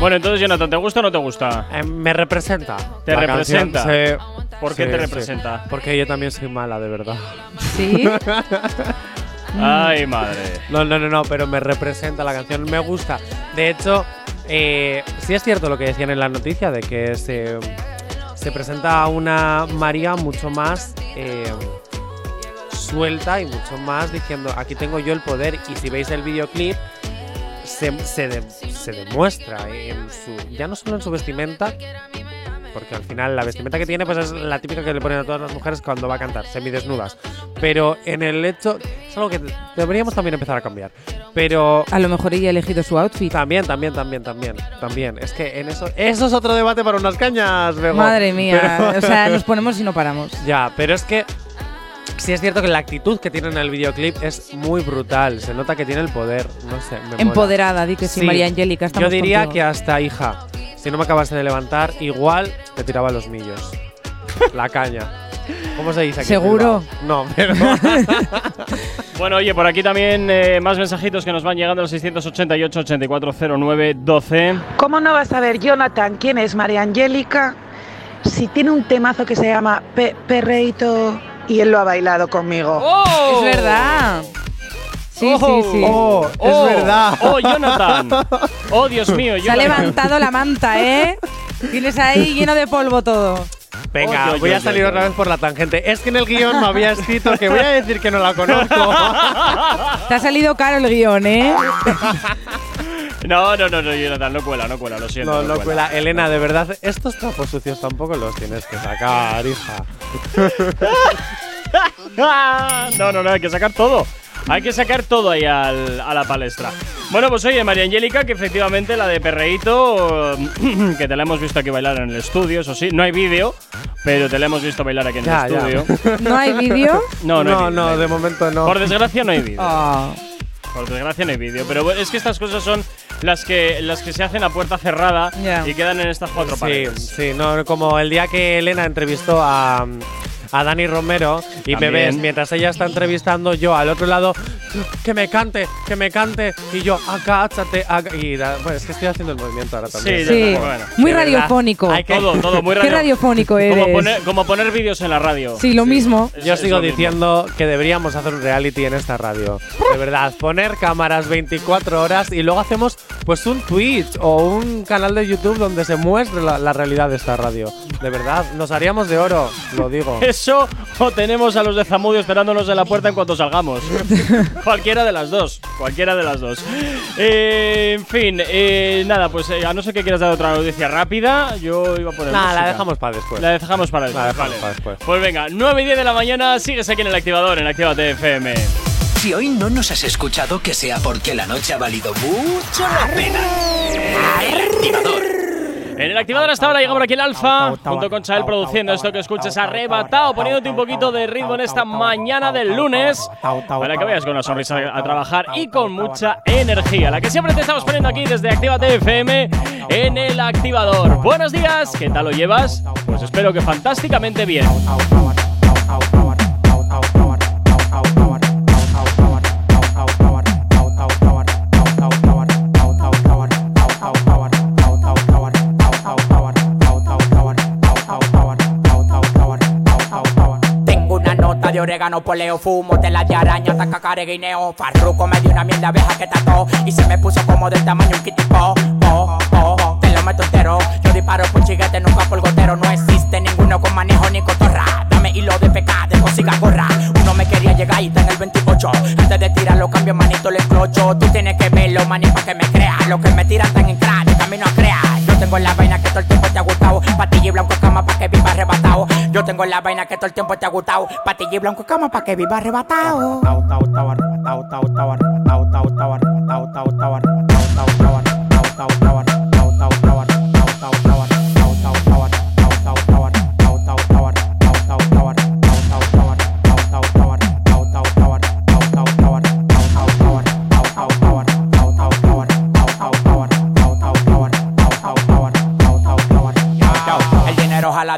Bueno, entonces, Jonathan, ¿te gusta o no te gusta? Eh, me representa. ¿Te la representa? canción, sí. ¿Por qué Sí, te sí. representa? Porque yo también soy mala, de verdad. Sí. Ay, madre. No, no, no, no, pero me representa la canción, me gusta. De hecho, eh, sí es cierto lo que decían en la noticia de que se, se presenta a una María mucho más eh, suelta y mucho más diciendo, aquí tengo yo el poder. Y si veis el videoclip, se, se, de- se demuestra en su, ya no solo en su vestimenta, porque al final la vestimenta que tiene pues es la típica que le ponen a todas las mujeres cuando va a cantar, semidesnudas. Pero en el hecho, es algo que deberíamos también empezar a cambiar. Pero A lo mejor ella ha elegido su outfit. también, también, también, también, también. Es que en eso, eso es otro debate para unas cañas, Bego. Madre mía. Pero- O sea, nos ponemos y no paramos. ya, pero es que sí es cierto que la actitud que tiene en el videoclip es muy brutal. Se nota que tiene el poder. No sé, me mola. Empoderada, di que sí, María Angélica. Yo diría contigo. que hasta hija. Si no me acabas de levantar, igual te tiraba los millos. la caña. ¿Cómo se dice aquí? Seguro. No, pero. Bueno, oye, por aquí también eh, más mensajitos que nos van llegando al 688 8409 12. ¿Cómo no vas a ver, Jonathan, quién es María Angélica? Si tiene un temazo que se llama Pe- Perreito y él lo ha bailado conmigo. Es verdad. Sí, Oh, sí, sí. oh, oh, Oh, Jonathan. Oh, Dios mío, Se ha Jonathan. levantado la manta, ¿eh? Tienes ahí lleno de polvo todo. Venga, Oye, voy a salir otra vez por la tangente. Es que en el guion me había escrito que voy a decir que no la conozco. Te ha salido caro el guion, ¿eh? No, no, no, no, Jonathan, no cuela, no cuela, lo siento. No, no cuela. Elena, de verdad, estos trapos sucios tampoco los tienes que sacar, hija. no, no, no, hay que sacar todo. Hay que sacar todo ahí al- a la palestra. Bueno, pues oye, María Angélica, que efectivamente la de Perreíto, que te la hemos visto aquí bailar en el estudio, eso sí, no hay vídeo, pero te la hemos visto bailar aquí en Ya, el ya. estudio. ¿No hay vídeo? No, no, hay no, vídeo, no, hay de momento no. Por desgracia no hay vídeo. Ah. Por desgracia no hay vídeo. Pero bueno, es que estas cosas son las que, las que se hacen a puerta cerrada y quedan en estas cuatro Sí, paredes. sí, no, como el día que Elena entrevistó a, a Dani Romero y me También. ves mientras ella está entrevistando, yo al otro lado, que me cante, que me cante, y yo, agáchate, aga-". y da- bueno, es que estoy haciendo el movimiento ahora también. Sí, Sí. bueno. Muy radiofónico. hay que- Todo, todo muy Qué radio- radiofónico eres. Como poner, como poner vídeos en la radio. Sí, lo mismo. Es- Yo es sigo mismo. diciendo que deberíamos hacer un reality en esta radio. De verdad, poner cámaras 24 horas y luego hacemos pues un Twitch o un canal de YouTube donde se muestre la, la realidad de esta radio. De verdad, nos haríamos de oro, lo digo. Eso o tenemos a los de Zamudio esperándonos en la puerta en cuanto salgamos. cualquiera de las dos. Cualquiera de las dos. Eh, en fin, eh, nada, pues eh, a no ser que quieras dar otra noticia rápida, yo iba a poner. Nada, la dejamos para después. La dejamos para La después. dejamos vale. para después. Pues venga, 9 y 10 de la mañana, sigues aquí en el activador, en Actívate FM. Si hoy no nos has escuchado, que sea porque la noche ha valido mucho la pena. El activador. En el activador hasta ahora llega por aquí el Alfa, junto con Chael produciendo esto que escuches arrebatado, poniéndote un poquito de ritmo en esta mañana del lunes, para que vayas con una sonrisa a trabajar y con mucha energía, la que siempre te estamos poniendo aquí desde Actívate FM en el activador. Buenos días, ¿qué tal lo llevas? Pues espero que fantásticamente bien. De orégano, poleo, fumo, tela de araña, taca careguineo. Farruco me dio una mierda abeja que tató y se me puso como del tamaño un kitipo. Oh, oh, te lo meto entero. Yo disparo por chiguete, nunca por gotero. No existe ninguno con manejo ni cotorra. Dame hilo de pecado, de consiga gorra. Uno me quería llegar y está el 28. Antes de tirarlo, cambio manito, le clocho. Tú tienes que verlo, maní, pa' que me creas. Los que me tiran tan en crack, de camino a crear. Yo tengo la vaina que todo el tiempo te ha gustado. Patilla y blanco cama pa' que viva arrebatado. Yo tengo la vaina que todo el tiempo te ha gustado. Patilla y blanco cama pa' que viva arrebatado.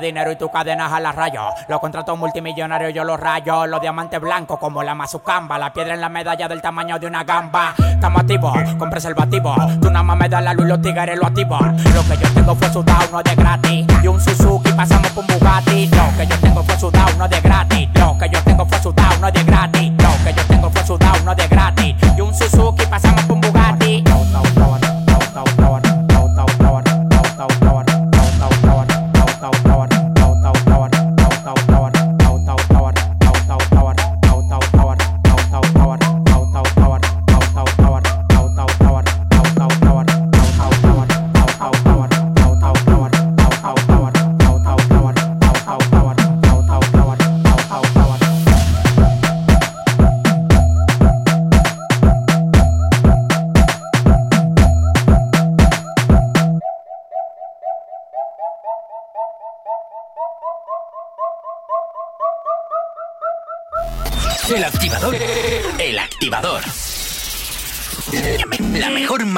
Dinero y tu cadena jala rayos. Los contratos multimillonarios yo los rayo. Los diamantes blancos como la mazucamba. La piedra en la medalla del tamaño de una gamba. Estamos activos con preservativo. Tú nada más me das la luz y los tigres lo activan. Lo que yo tengo fue sudado, no de gratis. Y un Suzuki pasamos por Bugatti. Lo que yo tengo fue sudado, no de gratis. Lo que yo tengo fue sudado, no de gratis. Lo que yo tengo fue sudado, no de gratis. Y un Suzuki pasamos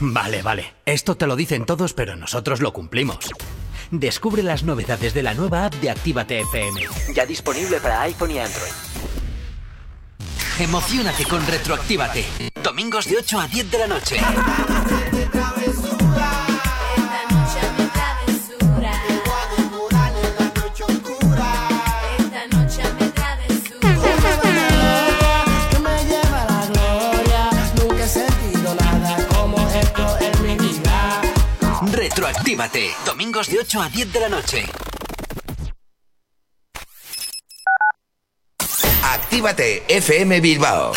Vale, vale. Esto te lo dicen todos, pero nosotros lo cumplimos. Descubre las novedades de la nueva app de Actívate FM. Ya disponible para iPhone y Android. Emocionate con Retroactívate. Domingos de 8 a 10 de la noche. Retroactívate. Domingos de 8 a 10 de la noche. Actívate FM Bilbao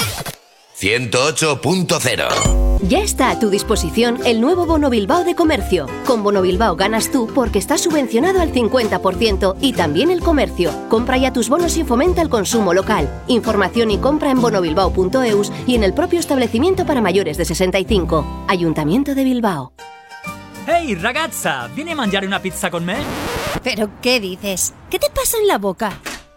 108.0 Ya está a tu disposición el nuevo Bono Bilbao de Comercio. Con Bono Bilbao ganas tú porque estás subvencionado al 50% y también el comercio. Compra ya tus bonos y fomenta el consumo local. Información y compra en bonobilbao.eus y en el propio establecimiento para mayores de 65. Ayuntamiento de Bilbao. Ehi ragazza, vieni a mangiare una pizza con me? ¿Pero qué dices? ¿Qué te pasa en la boca?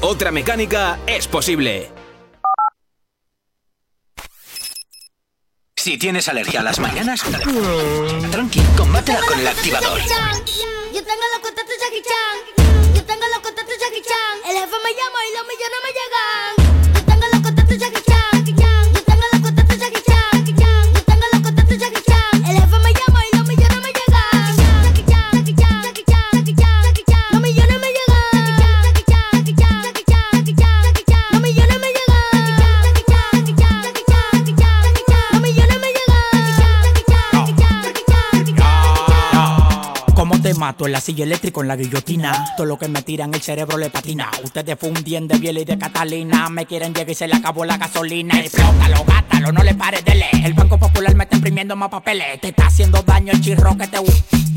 Otra mecánica es posible. Si tienes alergia a las mañanas, tranqui, combátela con el activador. Yo tengo los contactos Jackie Chan. Yo tengo los contactos Jackie Chan. El jefe me llama y los millones me llegan. Te mato? En la silla eléctrica, en la guillotina. Todo lo que me tiran, el cerebro le patina. Ustedes fundien de Biel y de Catalina. Me quieren llegar y se le acabó la gasolina. Explótalo, gátalo, no le pares de. El Banco Popular me está imprimiendo más papeles. Te está haciendo daño el chirro que te.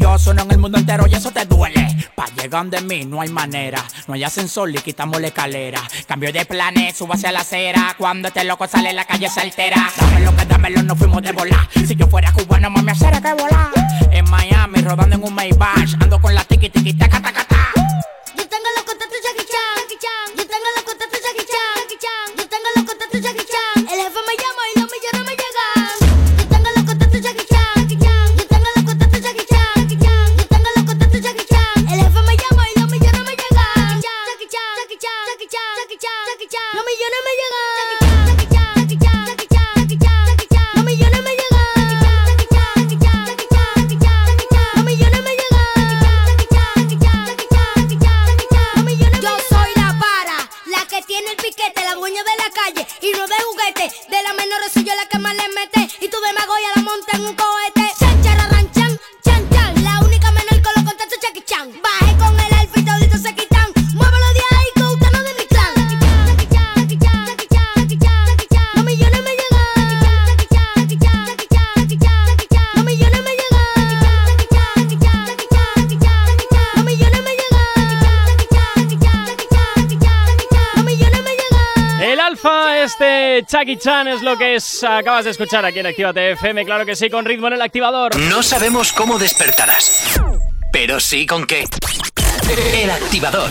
Yo sueno en el mundo entero y eso te duele. Pa' llegar de mí no hay manera. No hay ascensor y quitamos la escalera. Cambio de planes, subo hacia la acera. Cuando este loco sale, la calle se altera. Dámelo que dámelo, no fuimos de volar. Si yo fuera cubano, mami, hacer que volar. En Miami, rodando en un Maybach. Ando con la tiki tiki taca taca ta. Yo tengo los contactos Jackie Chan. Chucky Chan es lo que es, acabas de escuchar aquí en Actívate FM, claro que sí, con ritmo en el activador. No sabemos cómo despertarás, pero sí con qué. El activador.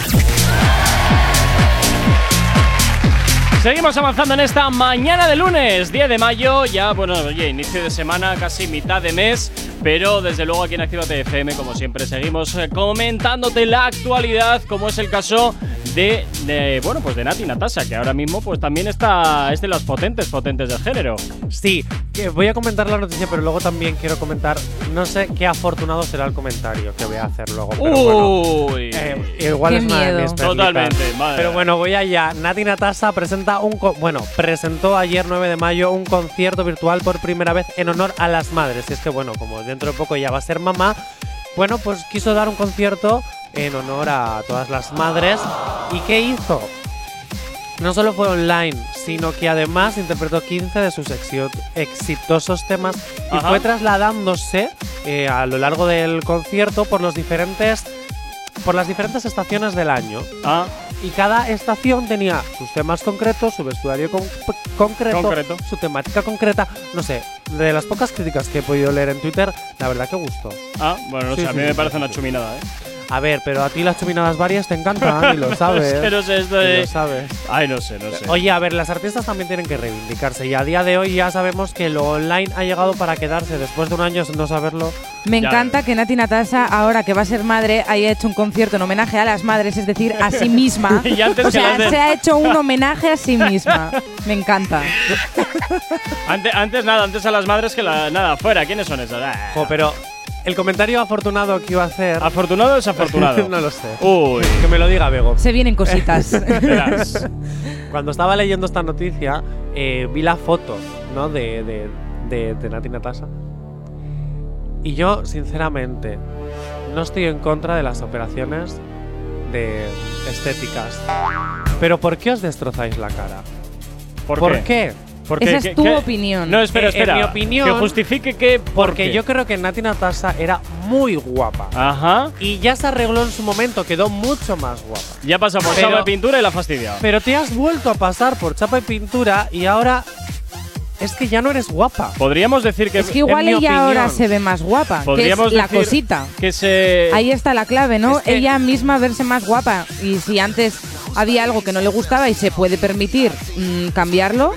Seguimos avanzando en esta mañana de lunes, 10 de mayo, ya, bueno, oye, inicio de semana, casi mitad de mes, pero desde luego aquí en Actívate FM, como siempre, seguimos eh, comentándote la actualidad, como es el caso de, de, bueno, pues de Nati Natasha, que ahora mismo pues también está, es de las potentes, potentes del género. Sí, que voy a comentar la noticia, pero luego también quiero comentar, no sé qué afortunado será el comentario que voy a hacer luego. Pero bueno, Uy. eh, igual Qué es una de miedo. perlitas. Totalmente, madre Pero bueno, voy allá. Nati Natasha presenta un co- bueno, presentó ayer 9 de mayo un concierto virtual por primera vez en honor a las madres. Y es que bueno, como dentro de poco ya va a ser mamá, bueno, pues quiso dar un concierto en honor a todas las madres. ¿Y qué hizo? No solo fue online, sino que además interpretó 15 de sus exitosos temas y Ajá. fue trasladándose eh, a lo largo del concierto por los diferentes por las diferentes estaciones del año. Ah, Y cada estación tenía sus temas concretos, su vestuario con- concreto, Concreto. su temática concreta. No sé, de las pocas críticas que he podido leer en Twitter, la verdad que gustó. ah, bueno, no Sí, sé, a sí, mí me sí, parece sí, una sí. chuminada, ¿eh? A ver, pero a ti las chuminadas varias te encantan y lo sabes. Es que no sé esto de- lo sabes. Ay, no sé, no sé. Oye, a ver, las artistas también tienen que reivindicarse y a día de hoy ya sabemos que lo online ha llegado para quedarse. Después de un año no saberlo, Me Ya encanta que Nati Natasha, ahora que va a ser madre, haya hecho un concierto en homenaje a las madres, es decir, a sí misma. Y antes o sea, se ha hecho un homenaje a sí misma. Me encanta. Antes, antes nada, antes a las madres que la, nada, fuera. ¿Quiénes son esas? Ah. Jo, pero el comentario afortunado que iba a hacer. ¿Afortunado o desafortunado? no lo sé. Uy. Que me lo diga Bego. Se vienen cositas. Verás. Cuando estaba leyendo esta noticia, eh, vi la foto, ¿no? De, de, de, de Nati Natasha. Y yo, sinceramente, no estoy en contra de las operaciones de estéticas. Pero ¿por qué os destrozáis la cara? ¿Por, ¿Por qué? qué? Porque- Esa es que- tu que- opinión. No, espera, Eh, espera. en mi opinión- Que justifique que. ¿por Porque qué? yo creo que Nati Natasha era muy guapa. Ajá. Y ya se arregló en su momento, quedó mucho más guapa. Ya pasa por Pero- chapa de pintura y la ha fastidiado. Pero te has vuelto a pasar por chapa y pintura y ahora es que ya no eres guapa. Podríamos decir que. Es que igual ella ahora opinión. se ve más guapa, que es la decir cosita. Que se. Ahí está la clave, ¿no? Es que- Ella misma verse más guapa. Y si antes había algo que no le gustaba y se puede permitir mm, cambiarlo,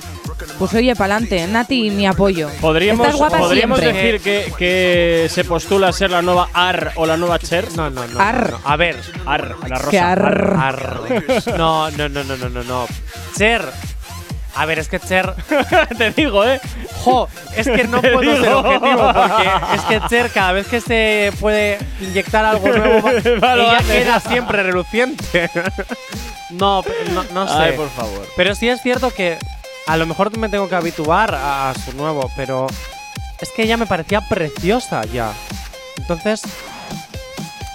pues oye, pa'lante. Nati, mi apoyo. Podríamos, Estás guapa podríamos siempre. decir que, que se postula a ser la nueva AR o la nueva Cher. No, no, no. Ar. no, no. A ver. AR, Ana Rosa. Que ar. Ar. No, no, no, no, no, no, no. Cher. A ver, es que Cher. Te digo, ¿eh? Jo, es que no puedo ser objetivo porque es que Cher cada vez que se puede inyectar algo nuevo, ella hace. queda siempre reluciente. no, no, no sé. Ay, por favor. Pero sí es cierto que a lo mejor me tengo que habituar a, a su nuevo, pero es que ella me parecía preciosa ya. Entonces,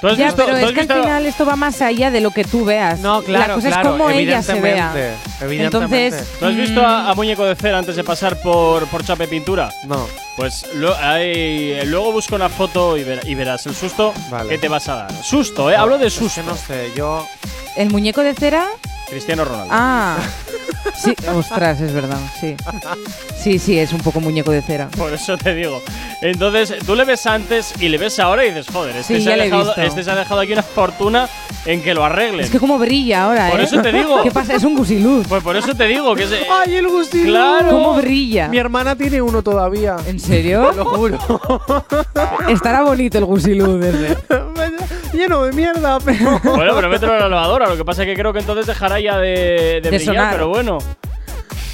¿Tú has Ya, visto, pero tú es que al final esto va más allá de lo que tú veas. no, claro, La cosa claro, es cómo ella se vea. evidentemente, evidentemente. Entonces, ¿tú has visto a, a Muñeco de Cera antes de pasar por, por Chape Pintura? no. Pues lo- hay- luego busca una foto y, ver- y verás el susto Vale. que te vas a dar. Susto, ¿eh? Hablo de Es susto. que no sé, yo el muñeco de cera. Cristiano Ronaldo. Ah. Sí, ostras, es verdad, sí. Sí, sí, es un poco muñeco de cera. Por eso te digo. Entonces, tú le ves antes y le ves ahora y dices, joder, este, Sí, se, ya ha le he dejado, visto. este se ha dejado aquí una fortuna en que lo arreglen. Es que como brilla ahora, Por ¿eh? eso te digo. ¿Qué pasa? Es un gusiluz. Pues por eso te digo que es. ¡Ay, el gustito! Claro. ¿Cómo brilla? Mi hermana tiene uno todavía. ¿En serio? Lo juro. Estará bonito el gusiluz ese. Lleno de mierda, pero. Bueno, pero mételo en la lavadora. Lo que pasa es que creo que entonces dejará ya de, de De brillar, sonar. pero bueno.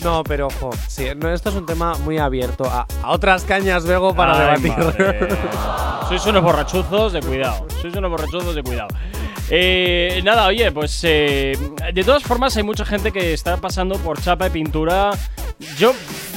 No, pero ojo, sí, no, esto es un tema muy abierto a, a otras cañas luego para Ay, debatir. madre. Sois unos borrachuzos de cuidado. Sois unos borrachuzos de cuidado. Eh, nada, oye, pues eh, de todas formas hay mucha gente que está pasando por chapa y pintura. Yo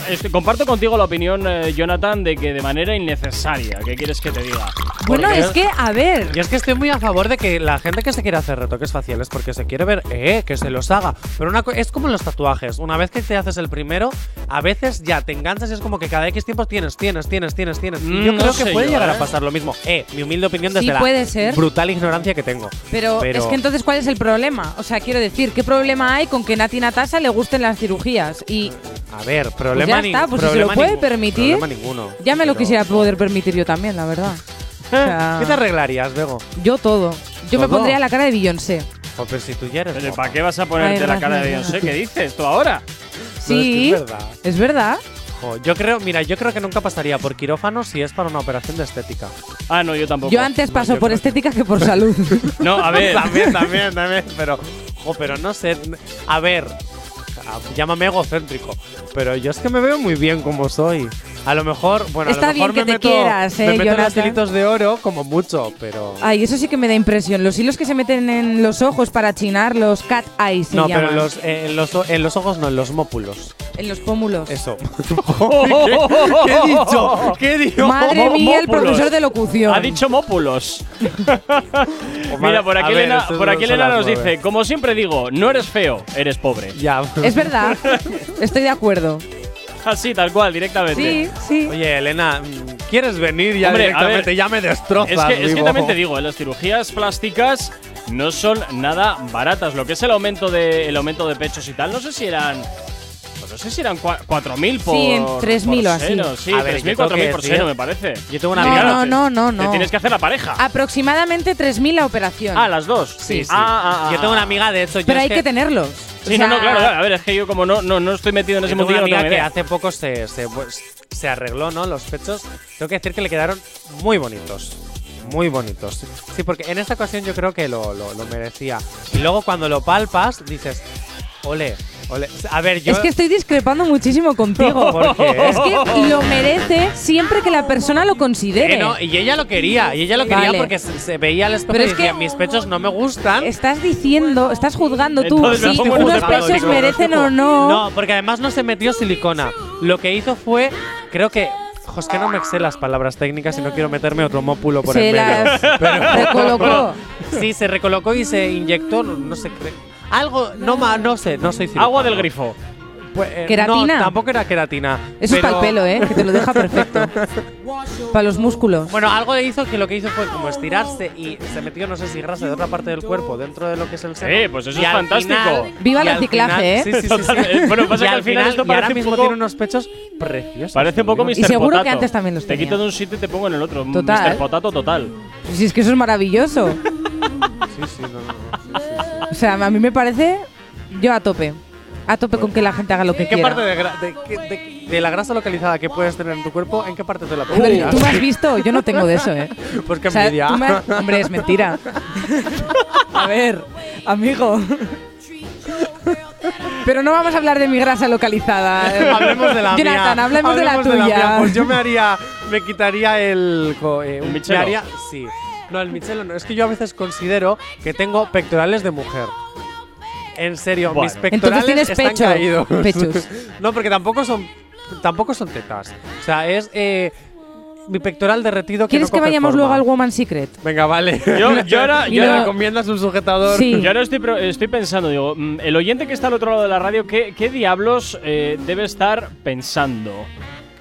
estoy- comparto contigo la opinión, eh, Jonathan, de que de manera innecesaria. ¿Qué quieres que te diga? Bueno, es que, a ver. Yo es que estoy muy a favor de que la gente que se quiere hacer retoques faciales porque se quiere ver, eh, que se los haga. Pero una es como los tatuajes. Una vez que te haces el primero, a veces ya te enganchas y es como que cada X tiempo tienes, tienes, tienes, tienes, tienes. Mm, y yo no creo que puede yo, llegar ¿eh? a pasar lo mismo. Eh, mi humilde opinión Sí, desde la puede ser. brutal ignorancia que tengo. Pero, es que entonces, ¿cuál es el problema? O sea, quiero decir, ¿qué problema hay con que Nati Natasha le gusten las cirugías? Y A ver, pues problema ya está, pues si se lo puede ningún- permitir, Problema ninguno. ya me lo Pero- quisiera poder permitir yo también, la verdad. O sea, ¿Qué te arreglarías, Bego? yo todo. Yo me pondría la cara de Beyoncé. O pero si tú ya eres Pero. ¿para qué vas a ponerte Ay, la cara de. Beyoncé? ¿Qué dices tú ahora? Sí, es verdad. es verdad. Yo creo, mira, yo creo que nunca pasaría por quirófano si es para una operación de estética. Ah, no, yo tampoco. Yo antes paso por estética que por salud. No, a ver. también, también, también. Pero, jo, pero no sé. A ver, llámame egocéntrico. Pero yo es que me veo muy bien como soy. A lo mejor, bueno, Está a lo mejor bien que me te meto, quieras, eh, me meto los Jonathan. hilitos de oro como mucho, pero. Ay, eso sí que me da impresión. Los hilos que se meten en los ojos para chinar, los cat eyes se no, llaman. pero los, eh, en, los, en los ojos no, en los mópulos. En los pómulos. Eso. ¿Qué he dicho? ¿Qué he dicho? Madre mía, el profesor de locución. Ha dicho mópulos. Mira, por aquí ver, Elena, por aquí Elena nos dice, como siempre digo, no eres feo, eres pobre. Ya. Es verdad. Estoy de acuerdo. Así, tal cual, directamente. Sí, sí. Oye, Elena, ¿quieres venir ya Hombre, a directamente? ver, ya me destrozas. Es que, es que también te digo, eh, las cirugías plásticas no son nada baratas. Lo que es el aumento de, el aumento de pechos y tal, no sé si eran. No sé si eran cua- 4.000 por. Sí, en 3.000 por o así. seno. Sí, A ver, 3.000, yo tengo que 4.000 por seno, me parece. Yo tengo una No, amiga. no, no, no, Te no. tienes que hacer la pareja. Aproximadamente 3.000 la operación. Ah, las dos. Sí, sí. Ah, ah, ah, yo tengo una amiga, de hecho, pero hay que tenerlos. Sí, O no, no, sea, claro, claro. A ver, es que yo como no, no, no estoy metido en ese una mundillo, no amiga tengo que hace poco se, se, pues, se arregló, ¿no? Los pechos. Tengo que decir que le quedaron muy bonitos. Muy bonitos. Sí, porque en esta ocasión yo creo que lo, lo, lo merecía. Y luego cuando lo palpas, dices, ole, ole. A ver, yo. Es que estoy discrepando muchísimo contigo. ¿Por qué? Es que lo merece siempre que la persona lo considere. Eh, no, y ella lo quería, y ella lo quería Vale. porque se, se veía al espejo Pero y es decía, que- mis pechos no me gustan. Estás diciendo, estás juzgando tú Entonces si unos pechos digo, merecen o no. No, porque además no se metió silicona. Lo que hizo fue, creo que. es que no me sé las palabras técnicas y no quiero meterme otro mópulo por Se el medio. las recolocó. Sí, se recolocó y se inyectó, no, sé, algo, no, ma- no sé, no soy cirujano. Agua del grifo. Pues, eh, ¿Queratina? No, tampoco era queratina. Eso es pero- para el pelo, ¿eh? Que te lo deja perfecto. para los músculos. Bueno, algo le hizo que lo que hizo fue como estirarse y se metió, no sé si grasa de otra parte del cuerpo dentro de lo que es el seno. Sí, pues eso Y es al fantástico. final- Viva el y al reciclaje, final- ¿eh? Sí, sí, sí, sí. Totalmente. Bueno, pasa Y que al final esto y ahora parece un mismo poco- tiene unos pechos preciosos. Parece un poco. Mr. Y seguro que Potato. antes también los Te tenía. quito de un sitio y te pongo en el otro. Total. Mr. Potato total. Si es que eso es maravilloso. Sí, sí, no, no, no. O sea, a mí me parece yo a tope. A tope con que la gente haga lo que ¿En qué quiera. parte de, gra- de, qué- de- de la grasa localizada que puedes tener en tu cuerpo, en qué parte te la Hombre, pondrías? ¿Tú me has visto? Yo no tengo de eso, ¿eh? Pues qué O sea, envidia. tú me has- Hombre, es mentira. A ver, amigo. Pero no vamos a hablar de mi grasa localizada. hablemos de la mía. Jonathan, hablemos de la Hablemos tuya. mía. Pues yo me haría, me quitaría el, co- eh, un-? Me haría, sí. No, el Michelo no. Es que yo a veces considero que tengo pectorales de mujer. En serio, Bueno. mis pectorales tienes están pecho. caídos. Pechos. no, porque tampoco son, tampoco son tetas. O sea, es eh, mi pectoral derretido que ¿Quieres no que coge vayamos forma. luego al Woman Secret? Venga, vale. Yo- yo ahora- yo ¿Me ahora- recomiendas un sujetador? Sí. Yo ahora estoy, pro- estoy pensando, digo, mm, el oyente que está al otro lado de la radio, ¿qué, qué diablos eh, debe estar pensando?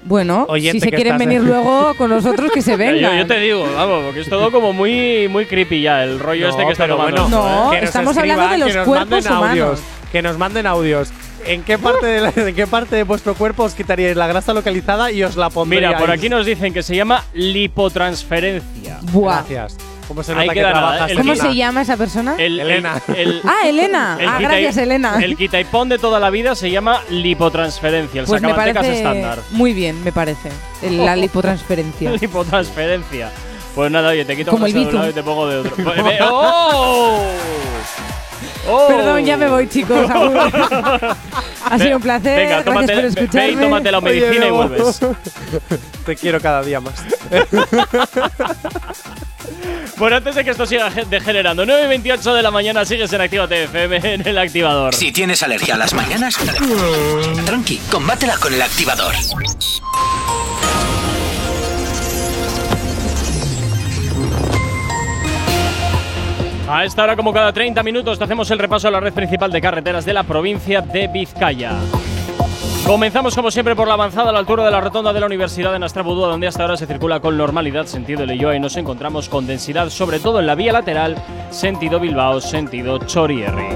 Bueno, Oyente si se quieren venir eh. luego con nosotros, que se Yo, vengan. yo te digo, vamos, porque es todo como muy, muy creepy ya, el rollo No, este que está tomando. bueno, No, ¿eh? estamos hablando de los cuerpos manden audios, humanos. que nos manden audios. ¿En qué parte de la- en qué parte de vuestro cuerpo os quitaríais la grasa localizada y os la pondríais? Mira, por aquí nos dicen que se llama lipotransferencia. Buah. Gracias. ¿Cómo se nota que trabajas? el ¿Cómo Elena. se llama esa persona? El, Elena. el- el- ah, Elena. el ah, quita- gracias, Elena. El quitaipón de toda la vida se llama lipotransferencia, el pues me parece estándar. muy bien, me parece. El- la lipotransferencia. Lipotransferencia. Pues nada, oye, te quito Como un de un lado y te pongo de otro. ¡Oh! ¡Oh! Perdón, ya me voy, chicos. ha sido un placer. Venga, tómate, Gracias por ve y tómate la Oye, medicina y vuelves. Te quiero cada día más. Bueno, antes de que esto siga ge- degenerando, 9 y 28 de la mañana sigues en Activa TFM en el activador. Si tienes alergia a las mañanas, tranqui, combátela con el activador. A esta hora, como cada 30 minutos, te hacemos el repaso a la red principal de carreteras de la provincia de Vizcaya. Comenzamos como siempre por la avanzada a la altura de la rotonda de la Universidad de Nastrabudúa, donde hasta ahora se circula con normalidad sentido Leyoa y nos encontramos con densidad, sobre todo en la vía lateral, sentido Bilbao, sentido Chorierri.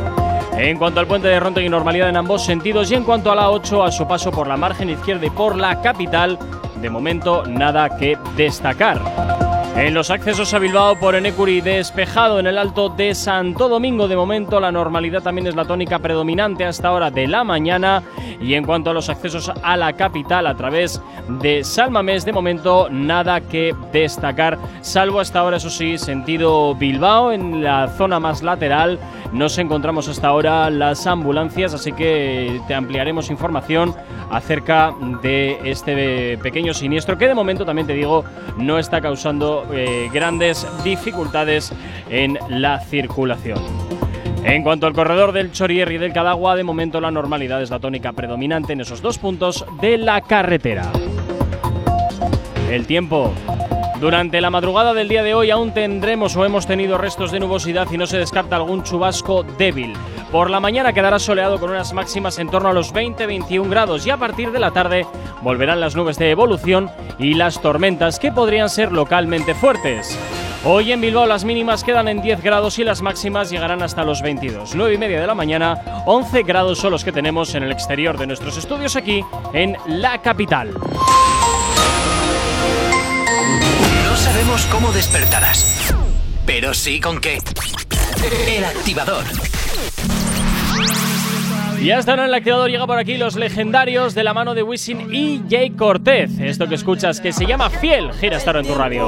En cuanto al puente de Ronte y normalidad en ambos sentidos y en cuanto a la 8 a su paso por la margen izquierda y por la capital, de momento nada que destacar. En los accesos a Bilbao por Enecuri despejado en el alto de Santo Domingo. De momento la normalidad también es la tónica predominante hasta ahora de la mañana. Y en cuanto a los accesos a la capital a través de Salmamés de momento nada que destacar salvo hasta ahora eso sí sentido Bilbao en la zona más lateral. Nos encontramos hasta ahora las ambulancias así que te ampliaremos información acerca de este pequeño siniestro que de momento también te digo no está causando eh, grandes dificultades en la circulación. En cuanto al corredor del Chorierri y del Cadagua, de momento la normalidad es la tónica predominante en esos dos puntos de la carretera. El tiempo. Durante la madrugada del día de hoy aún tendremos o hemos tenido restos de nubosidad y no se descarta algún chubasco débil. Por la mañana quedará soleado con unas máximas en torno a los 20-21 grados y a partir de la tarde volverán las nubes de evolución y las tormentas que podrían ser localmente fuertes. Hoy en Bilbao las mínimas quedan en 10 grados y las máximas llegarán hasta los 22. 9 y media de la mañana, 11 grados son los que tenemos en el exterior de nuestros estudios aquí en la capital. No sabemos cómo despertarás, pero sí con qué. El activador. Y hasta ahora en el activador llega por aquí los legendarios de la mano de Wisin y Jay Cortez. Esto que escuchas que se llama Fiel, gira ahora en tu radio.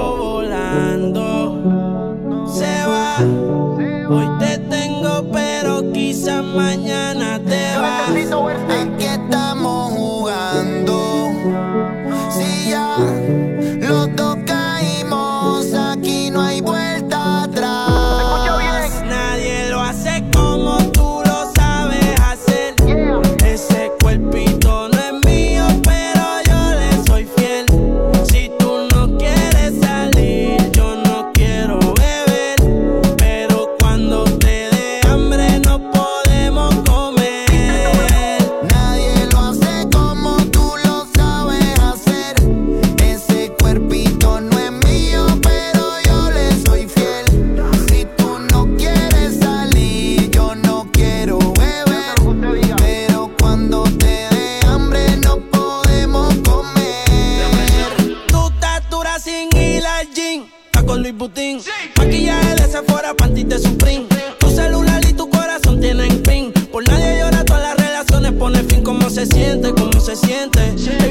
Hoy te tengo, pero quizá mañana te vas. ¿A qué estamos Tu celular y tu corazón tienen pin. Por nadie llora, todas las relaciones pone fin. ¿Cómo se siente? ¿Cómo se siente?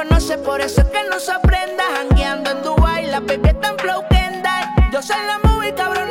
Conoces por eso que no sorprenda. Jangueando en Dubai, la baby es tan flow Kendall. Yo soy la movie, cabrones,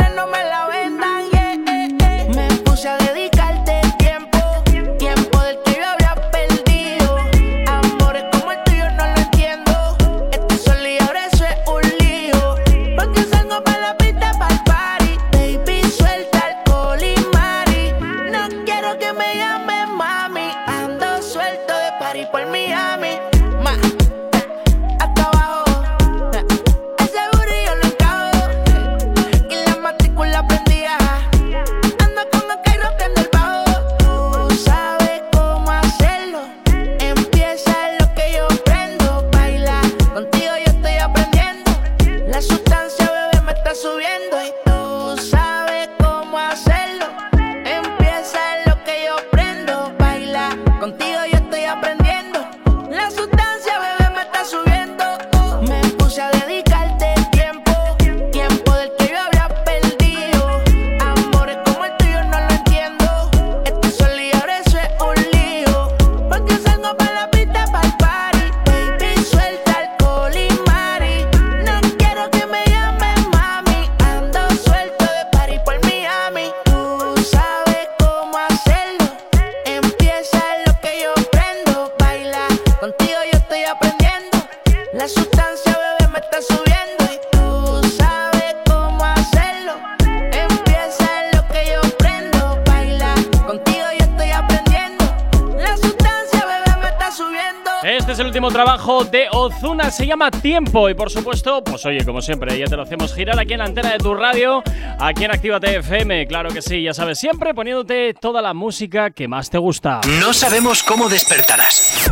Se llama Tiempo y por supuesto, pues oye, como siempre, ya te lo hacemos girar aquí en la antena de tu radio, aquí en Actívate FM, claro que sí, ya sabes, siempre poniéndote toda la música que más te gusta. No sabemos cómo despertarás,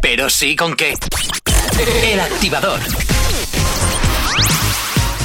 pero sí con qué. El activador.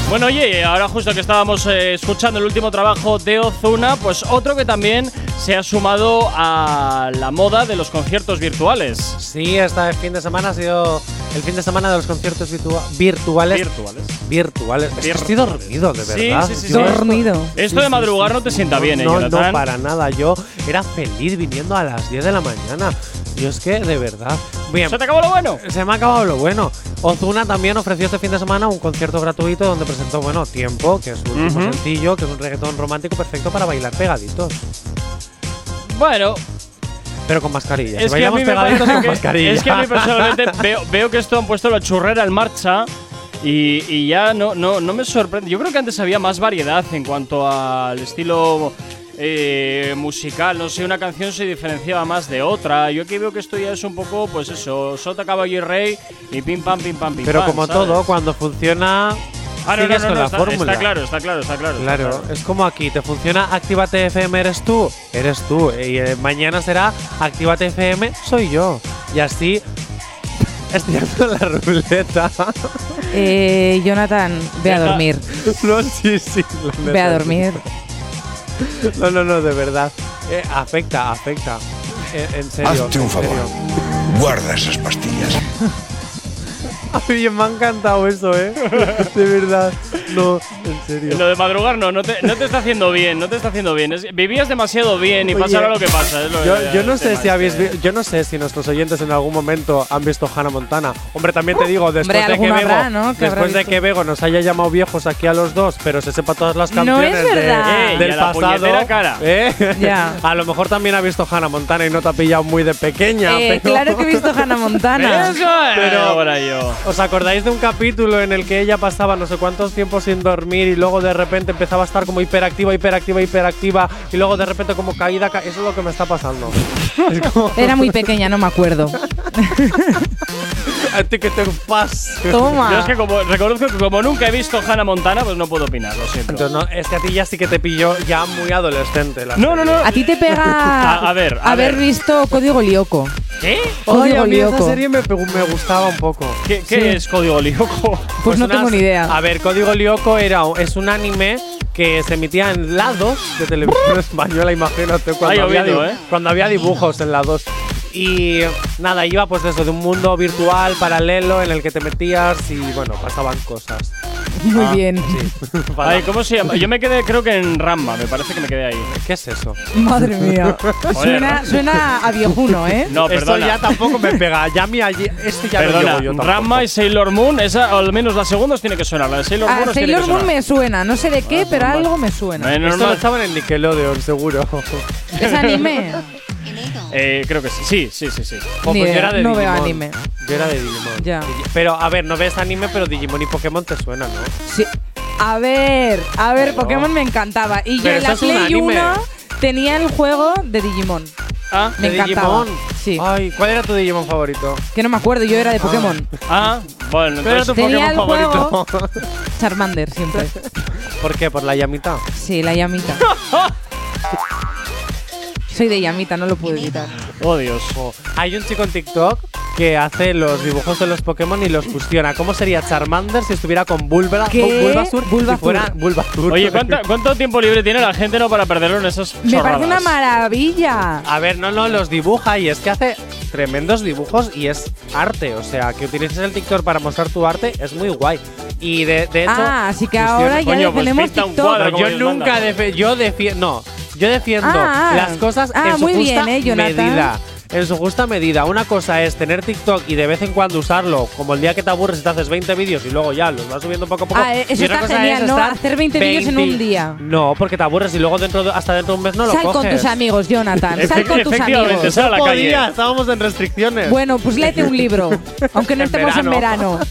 Bueno, oye, ahora justo que estábamos eh, escuchando el último trabajo de Ozuna, pues otro que también se ha sumado a la moda de los conciertos virtuales. Sí, este fin de semana ha sido el fin de semana de los conciertos virtua- virtuales. Virtuales. Virtuales. Es que Estoy dormido, de verdad. sí, sí, sí. Dormido. Esto de madrugar no te sienta bien, ¿eh, No, no, para nada. Yo era feliz viniendo a las 10 de la mañana. Yo es que, de verdad. Bien. ¿Se te acabó lo bueno? Se me ha acabado lo bueno. Ozuna también ofreció este fin de semana un concierto gratuito donde presentó, bueno, Tiempo, que es último Ujú. sencillo, que es un reggaetón romántico perfecto para bailar pegaditos. Bueno, Pero con mascarilla. Si es que, a bailamos mí me pegaditos con que, mascarilla. es que a mí personalmente veo, veo que esto han puesto la churrera en marcha y, y ya no, no, no me sorprende. Yo creo que antes había más variedad en cuanto al estilo eh, musical. No sé, una canción se diferenciaba más de otra. Yo aquí veo que esto ya es un poco, pues eso, sota, caballo y rey y pim pam, pim pam, pim Pero pam, como ¿sabes? todo, cuando funciona, Ah, no, no, sigues no, con no, la está, fórmula. está claro, está claro, está claro. está Claro, es como aquí, ¿te funciona Actívate FM eres tú? Eres tú. Y eh, mañana será Actívate FM soy yo. Y así estoy haciendo la ruleta. Eh, Jonathan, ve a dormir. No, sí, sí. lo Ve a dormir. No, no, no, de verdad. Eh, afecta, afecta. Eh, en serio. Hazte un favor. serio. Guarda esas pastillas. Oye, me ha encantado eso, ¿eh? De verdad. No, en serio. Lo de madrugar no, no te, no te está haciendo bien, no te está haciendo bien. Es- vivías demasiado bien y Oye, pasa ahora lo que pasa. es lo Yo, que- yo no sé si habéis vi- yo no sé si nuestros oyentes en algún momento han visto Hannah Montana. Hombre, también te digo, después Hombre, de que Bego, habrá, ¿no? Que después de que Bego nos haya llamado viejos aquí a los dos, pero se sepa todas las No canciones es de- verdad. Ey, del y a la pasado, cara. ¿eh? Ya. A lo mejor también ha visto Hannah Montana y no te ha pillado muy de pequeña. Eh, pero- claro que he visto Hannah Montana. Eso es. Pero- ahora yo. ¿Os acordáis de un capítulo en el que ella pasaba no sé cuántos tiempos sin dormir y luego de repente empezaba a estar como hiperactiva, hiperactiva, hiperactiva y luego de repente como caída? ca- Eso es lo que me está pasando. Es como- Era muy pequeña, no me acuerdo. A ti que te pasa. Toma. Yo es que como, reconozco que como nunca he visto Hannah Montana, pues no puedo opinar, lo siento. Entonces, no, es que a ti ya sí que te pilló ya muy adolescente. La No, no, no. A ti te pega A- a ver, a haber ver. visto Código Lyoko. ¿Qué? Código Oye, a mí esa serie me, me gustaba un poco. ¿Qué, qué Sí. es Código Lyoko? Pues, no tengo unas- ni idea. A ver, Código Lyoko era, es un anime que se emitía en la 2 de televisión española, imagínate, cuando, Ay, había, di- ¿eh? cuando había dibujos en la 2. Y nada, iba pues eso, de un mundo virtual, paralelo, en el que te metías y bueno, pasaban cosas. Muy Ah, bien. Sí. Ay, ¿cómo se llama? Yo me quedé, creo que en Ramba, me parece que me quedé ahí. ¿Qué es eso? Madre mía. Suena, suena a viejuno, ¿eh? No, Esto perdona. ya tampoco me pega. Ya mi allí, esto ya lo Perdona, llevo yo tampoco. Ranma y Sailor Moon, esa al menos la segunda os tiene que sonar. La de Sailor Moon A os tiene que Sailor Moon sonar. me suena, no sé de qué, pero normal. algo me suena. Esto lo normal. estaban en Nickelodeon, seguro. ¿Es anime? Eh, creo que sí. Sí, sí, sí. sí. O Ni yo idea, era de no veo Digimon. anime. Yo era de Digimon. Ya. Digi- Pero a ver, no ves anime, pero Digimon y Pokémon te suenan, ¿no? Sí. A ver, a ver. Pokémon me encantaba. Y yo Pero en la eso es un Play anime. 1 tenía el juego de Digimon. Ah, Me ¿De encantaba. Digimon? Sí. Ay, ¿cuál era tu Digimon favorito? Que no me acuerdo, yo era de Pokémon. ah, bueno, ¿Cuál era tu entonces. Tenía Pokémon el favorito? Charmander siempre. ¿Por qué? ¿Por la llamita? Sí, la llamita. Soy de llamita, no lo puedo evitar. Oh, Dios. Oh, Hay un chico en TikTok que hace los dibujos de los Pokémon y los fusiona. ¿Cómo sería Charmander si estuviera con con Bulbasur? Bulbasur. Si fuera Bulbasur. Oye, ¿cuánta- ¿cuánto tiempo libre tiene la gente no para perderlo en esas Me parece una maravilla. A ver, no, no, los dibuja y es que hace tremendos dibujos y es arte. O sea, que utilices el TikTok para mostrar tu arte es muy guay. Y de, de hecho. Ah, así que ahora ya Coño, pues TikTok. cuadro. Yo nunca. Yo defiendo. No, yo defiendo Ah, ah. las cosas Ah, en su muy justa bien, ¿eh, medida. En su justa medida. Una cosa es tener TikTok y de vez en cuando usarlo, como el día que te aburres y te haces 20 vídeos y luego ya los vas subiendo poco a poco. Ah, eh, eso Y otra está cosa genial, es ¿no? Hacer 20 vídeos en un día. No, porque te aburres y luego dentro de- hasta dentro de un mes no lo Sal coges. con tus amigos, Jonathan. Sal con tus amigos. sal a la No calle. podía, estábamos en restricciones. Bueno, pues léete un libro. Aunque no En estemos en verano.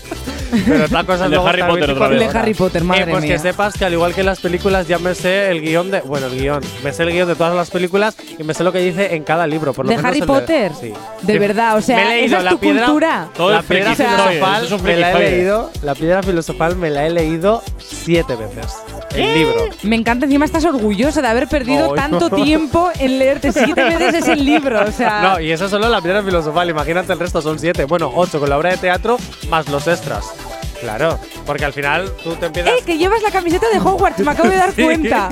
Pero otra cosa es de luego Harry Potter otra 24 vez. El de. Harry Potter, madre Eh, pues mía. que sepas que al igual que en las películas ya me sé el guion de. Bueno, el guion. Me sé el guion de todas las películas y me sé lo que dice en cada libro. Por lo ¿De menos Harry el Potter? sí. De verdad, o sea, Me he leído esa es la tu piedra, cultura. Todo la piedra filosofal me la he leído. La piedra filosofal me la he leído siete veces. El libro. Me encanta, encima estás orgullosa de haber perdido Ay, tanto no. tiempo en leerte siete veces ese libro. O sea, No, y eso solo la piedra filosofal. Imagínate el resto, son siete. Bueno, ocho con la obra de teatro más los extras. Claro, porque al final tú te empiezas. ¡Eh, que llevas la camiseta de Hogwarts! Me acabo de dar Sí. cuenta.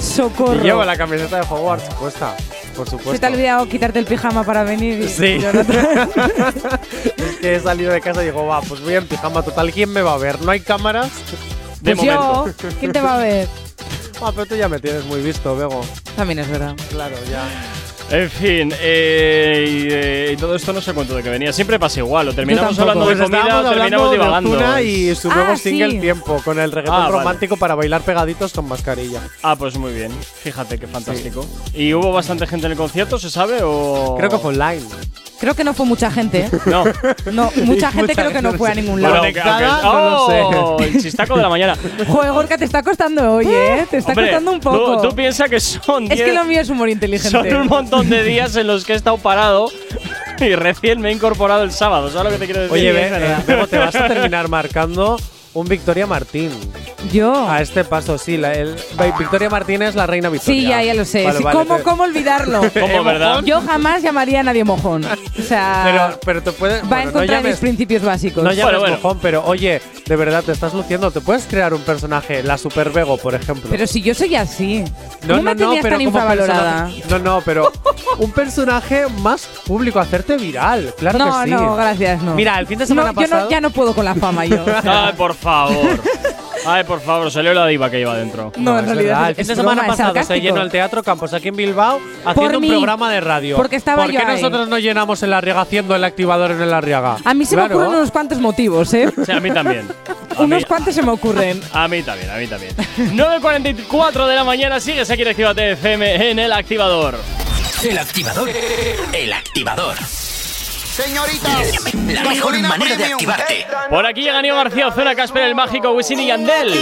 Socorro. Y llevo la camiseta de Hogwarts puesta, por supuesto. Se te ha olvidado quitarte el pijama para venir. y- Sí. Jonathan. es que he salido de casa y digo, va, pues voy en pijama total. ¿Quién me va a ver? ¿No hay cámaras? De Pues yo, momento. ¿quién te va a ver? Ah, pero tú ya me tienes muy visto, Bego. También es verdad. Claro, ya. En fin, eh, y, eh, y todo esto no sé cuánto de que venía. Siempre pasa igual. O terminamos hablando de Pues comida estábamos o terminamos de divagando. Ozuna y su nuevo Ah, single sí. Tiempo, con el reggaetón Ah, vale. romántico para bailar pegaditos con mascarilla. Ah, pues muy bien. Fíjate qué fantástico. ¿Y hubo bastante gente en el concierto, se sabe? O... Creo que fue online. Creo que no fue mucha gente. ¿eh? No. No, mucha gente mucha creo que no fue a ningún Bueno, lado. aunque- Conectada, no lo sé. El chistaco de la mañana. Joder, Gorka, te está costando hoy, ¿eh? Te está Hombre, costando un tú- poco. Tú, piensas que son es que 10 lo mío es humor inteligente. Son un montón de días en los que he estado parado y recién me he incorporado el sábado. ¿Sabes lo que te quiero decir? Oye, ve, eh, te vas a terminar marcando un Victoria Martín. Yo. A este paso, sí. la- el- Victoria Martín es la reina Victoria. Sí, ya, ya lo sé. Vale, Sí, vale, ¿Cómo, te- ¿Cómo olvidarlo? ¿Cómo, verdad? Yo jamás llamaría a nadie mojón. O sea, Pero, pero te puedes. va bueno, en no contra de mis principios básicos. No llames mojón, pero oye, de verdad te estás luciendo. Te puedes crear un personaje, la Super Vego, por ejemplo. Pero si yo soy así. no, ¿Cómo no, me no, pero tan infravalorada? No, no, pero un personaje más público, hacerte viral. Claro no, que sí. no, gracias, no. Mira, el fin de semana No, yo no- ya no puedo con la fama yo. o sea. Ay, por favor. Ay, por favor, salió la diva que lleva dentro. No, en realidad verdad. es- el fin es de semana pasado se llenó el Teatro Campos aquí en Bilbao haciendo un mí, programa de radio. porque estaba ¿Por yo qué ahí. nosotros no llenamos el Arriaga haciendo el activador en el Arriaga? A mí se Claro. me ocurren unos cuantos motivos, ¿eh? Sí, a mí también. A unos mí- cuantos se me ocurren. A mí también, a mí también. 9.44 de la mañana, sigues aquí en Actívate FM en el activador. El activador. El activador. Señoritas, La mejor manera de activarte. Por aquí llega Nio García Ozuna, Casper el Mágico, Wisin y Yandel.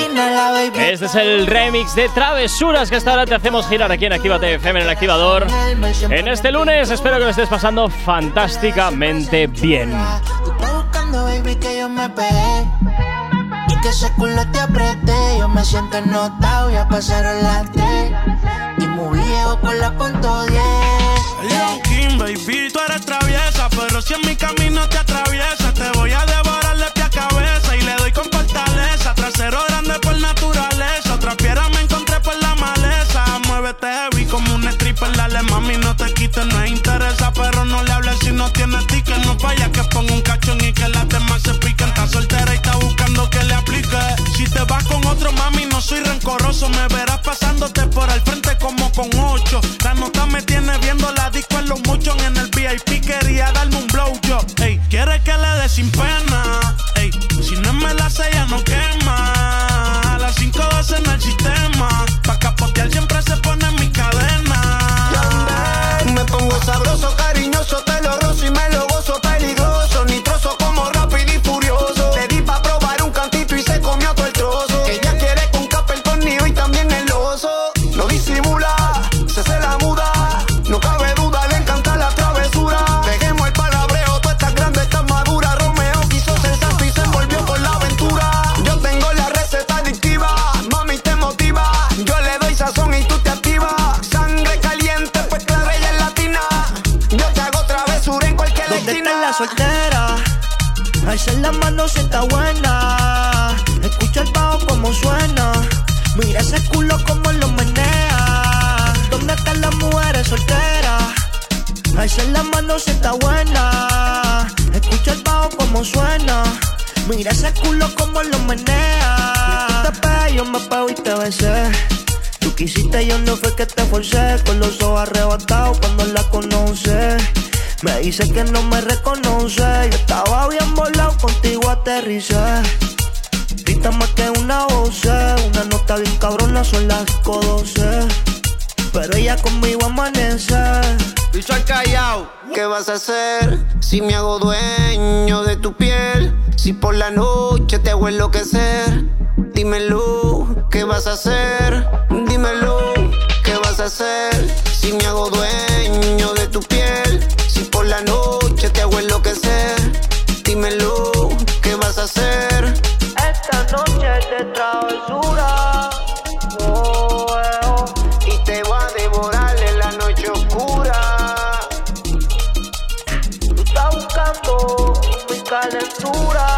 Este es el remix de Travesuras que hasta ahora te hacemos girar aquí en Actívate FM en el activador. En este lunes espero que lo estés pasando fantásticamente bien. Tú estás buscando, baby, que yo me pegué. Y que ese culo te apreté. Yo me siento notado, ya pasaron las tres. Y muy viejo con la punto 10. Kim, baby, tú eres traviesa, pero si en mi camino te atraviesa, te voy a devorar de pie a cabeza y le doy con fortaleza. Trasero grande por naturaleza, otra piedra me encontré por la maleza. Muévete heavy como un stripper, dale mami, no te quites, no interesa, pero no le hables si no tienes ticket. No vaya que ponga un cachón y que las demás se piquen. Está soltera y está buscando que le Si te vas con otro mami, no soy rencoroso, me verás pasándote por el frente como con ocho. La nota me tiene viendo la disco en los muchos en el VIP. Quería darme un blowjob. Ey, quiere que le dé sin pena. Ey, si no me la sella no quema. Alza la mano si está buena. Escucha el bajo como suena. Mira ese culo como lo menea. ¿Dónde están las mujeres solteras? Alza la mano si está buena. Escucha el bajo como suena. Mira ese culo como lo menea. Tú te yo me pego y te besé. Tú quisiste, yo no fue que te forcé. Con los ojos arrebatados cuando la conoce. Me dice que no me reconoce. Yo estaba bien volado, contigo aterricé. Grita más que una voz, una nota bien cabrona, son las 12. Pero ella conmigo amanece. Bicho al callao. ¿Qué vas a hacer si me hago dueño de tu piel? Si por la noche te hago enloquecer. Dímelo, ¿qué vas a hacer? Dímelo, ¿qué vas a hacer si me hago dueño de tu piel? La noche te hago enloquecer. Dímelo, ¿qué vas a hacer? Esta noche de travesura. Oh, eh, oh. Y te voy a devorar en la noche oscura. Tú estás buscando mi calentura.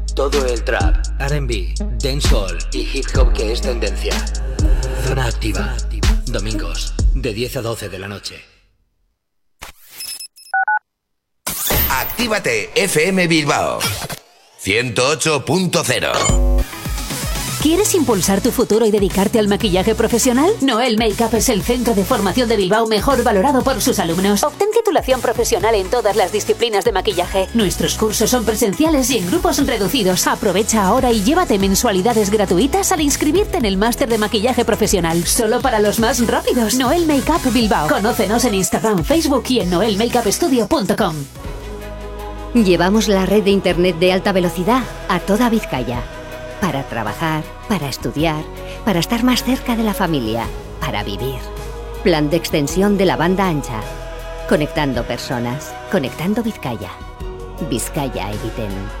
todo el trap, RB, dancehall y hip hop que es tendencia. Zona activa. Domingos, de 10 a 12 de la noche. Actívate FM Bilbao 108.0 ¿Quieres impulsar tu futuro y dedicarte al maquillaje profesional? Noel Makeup es el centro de formación de Bilbao mejor valorado por sus alumnos. Obtén titulación profesional en todas las disciplinas de maquillaje. Nuestros cursos son presenciales y en grupos reducidos. Aprovecha ahora y llévate mensualidades gratuitas al inscribirte en el máster de maquillaje profesional. Solo para los más rápidos. Noel Makeup Bilbao. Conócenos en Instagram, Facebook y en noelmakeupstudio.com. Llevamos la red de Internet de alta velocidad a toda Vizcaya. Para trabajar, para estudiar, para estar más cerca de la familia, para vivir. Plan de extensión de la banda ancha. Conectando personas, conectando Vizcaya. Vizcaya Eviten.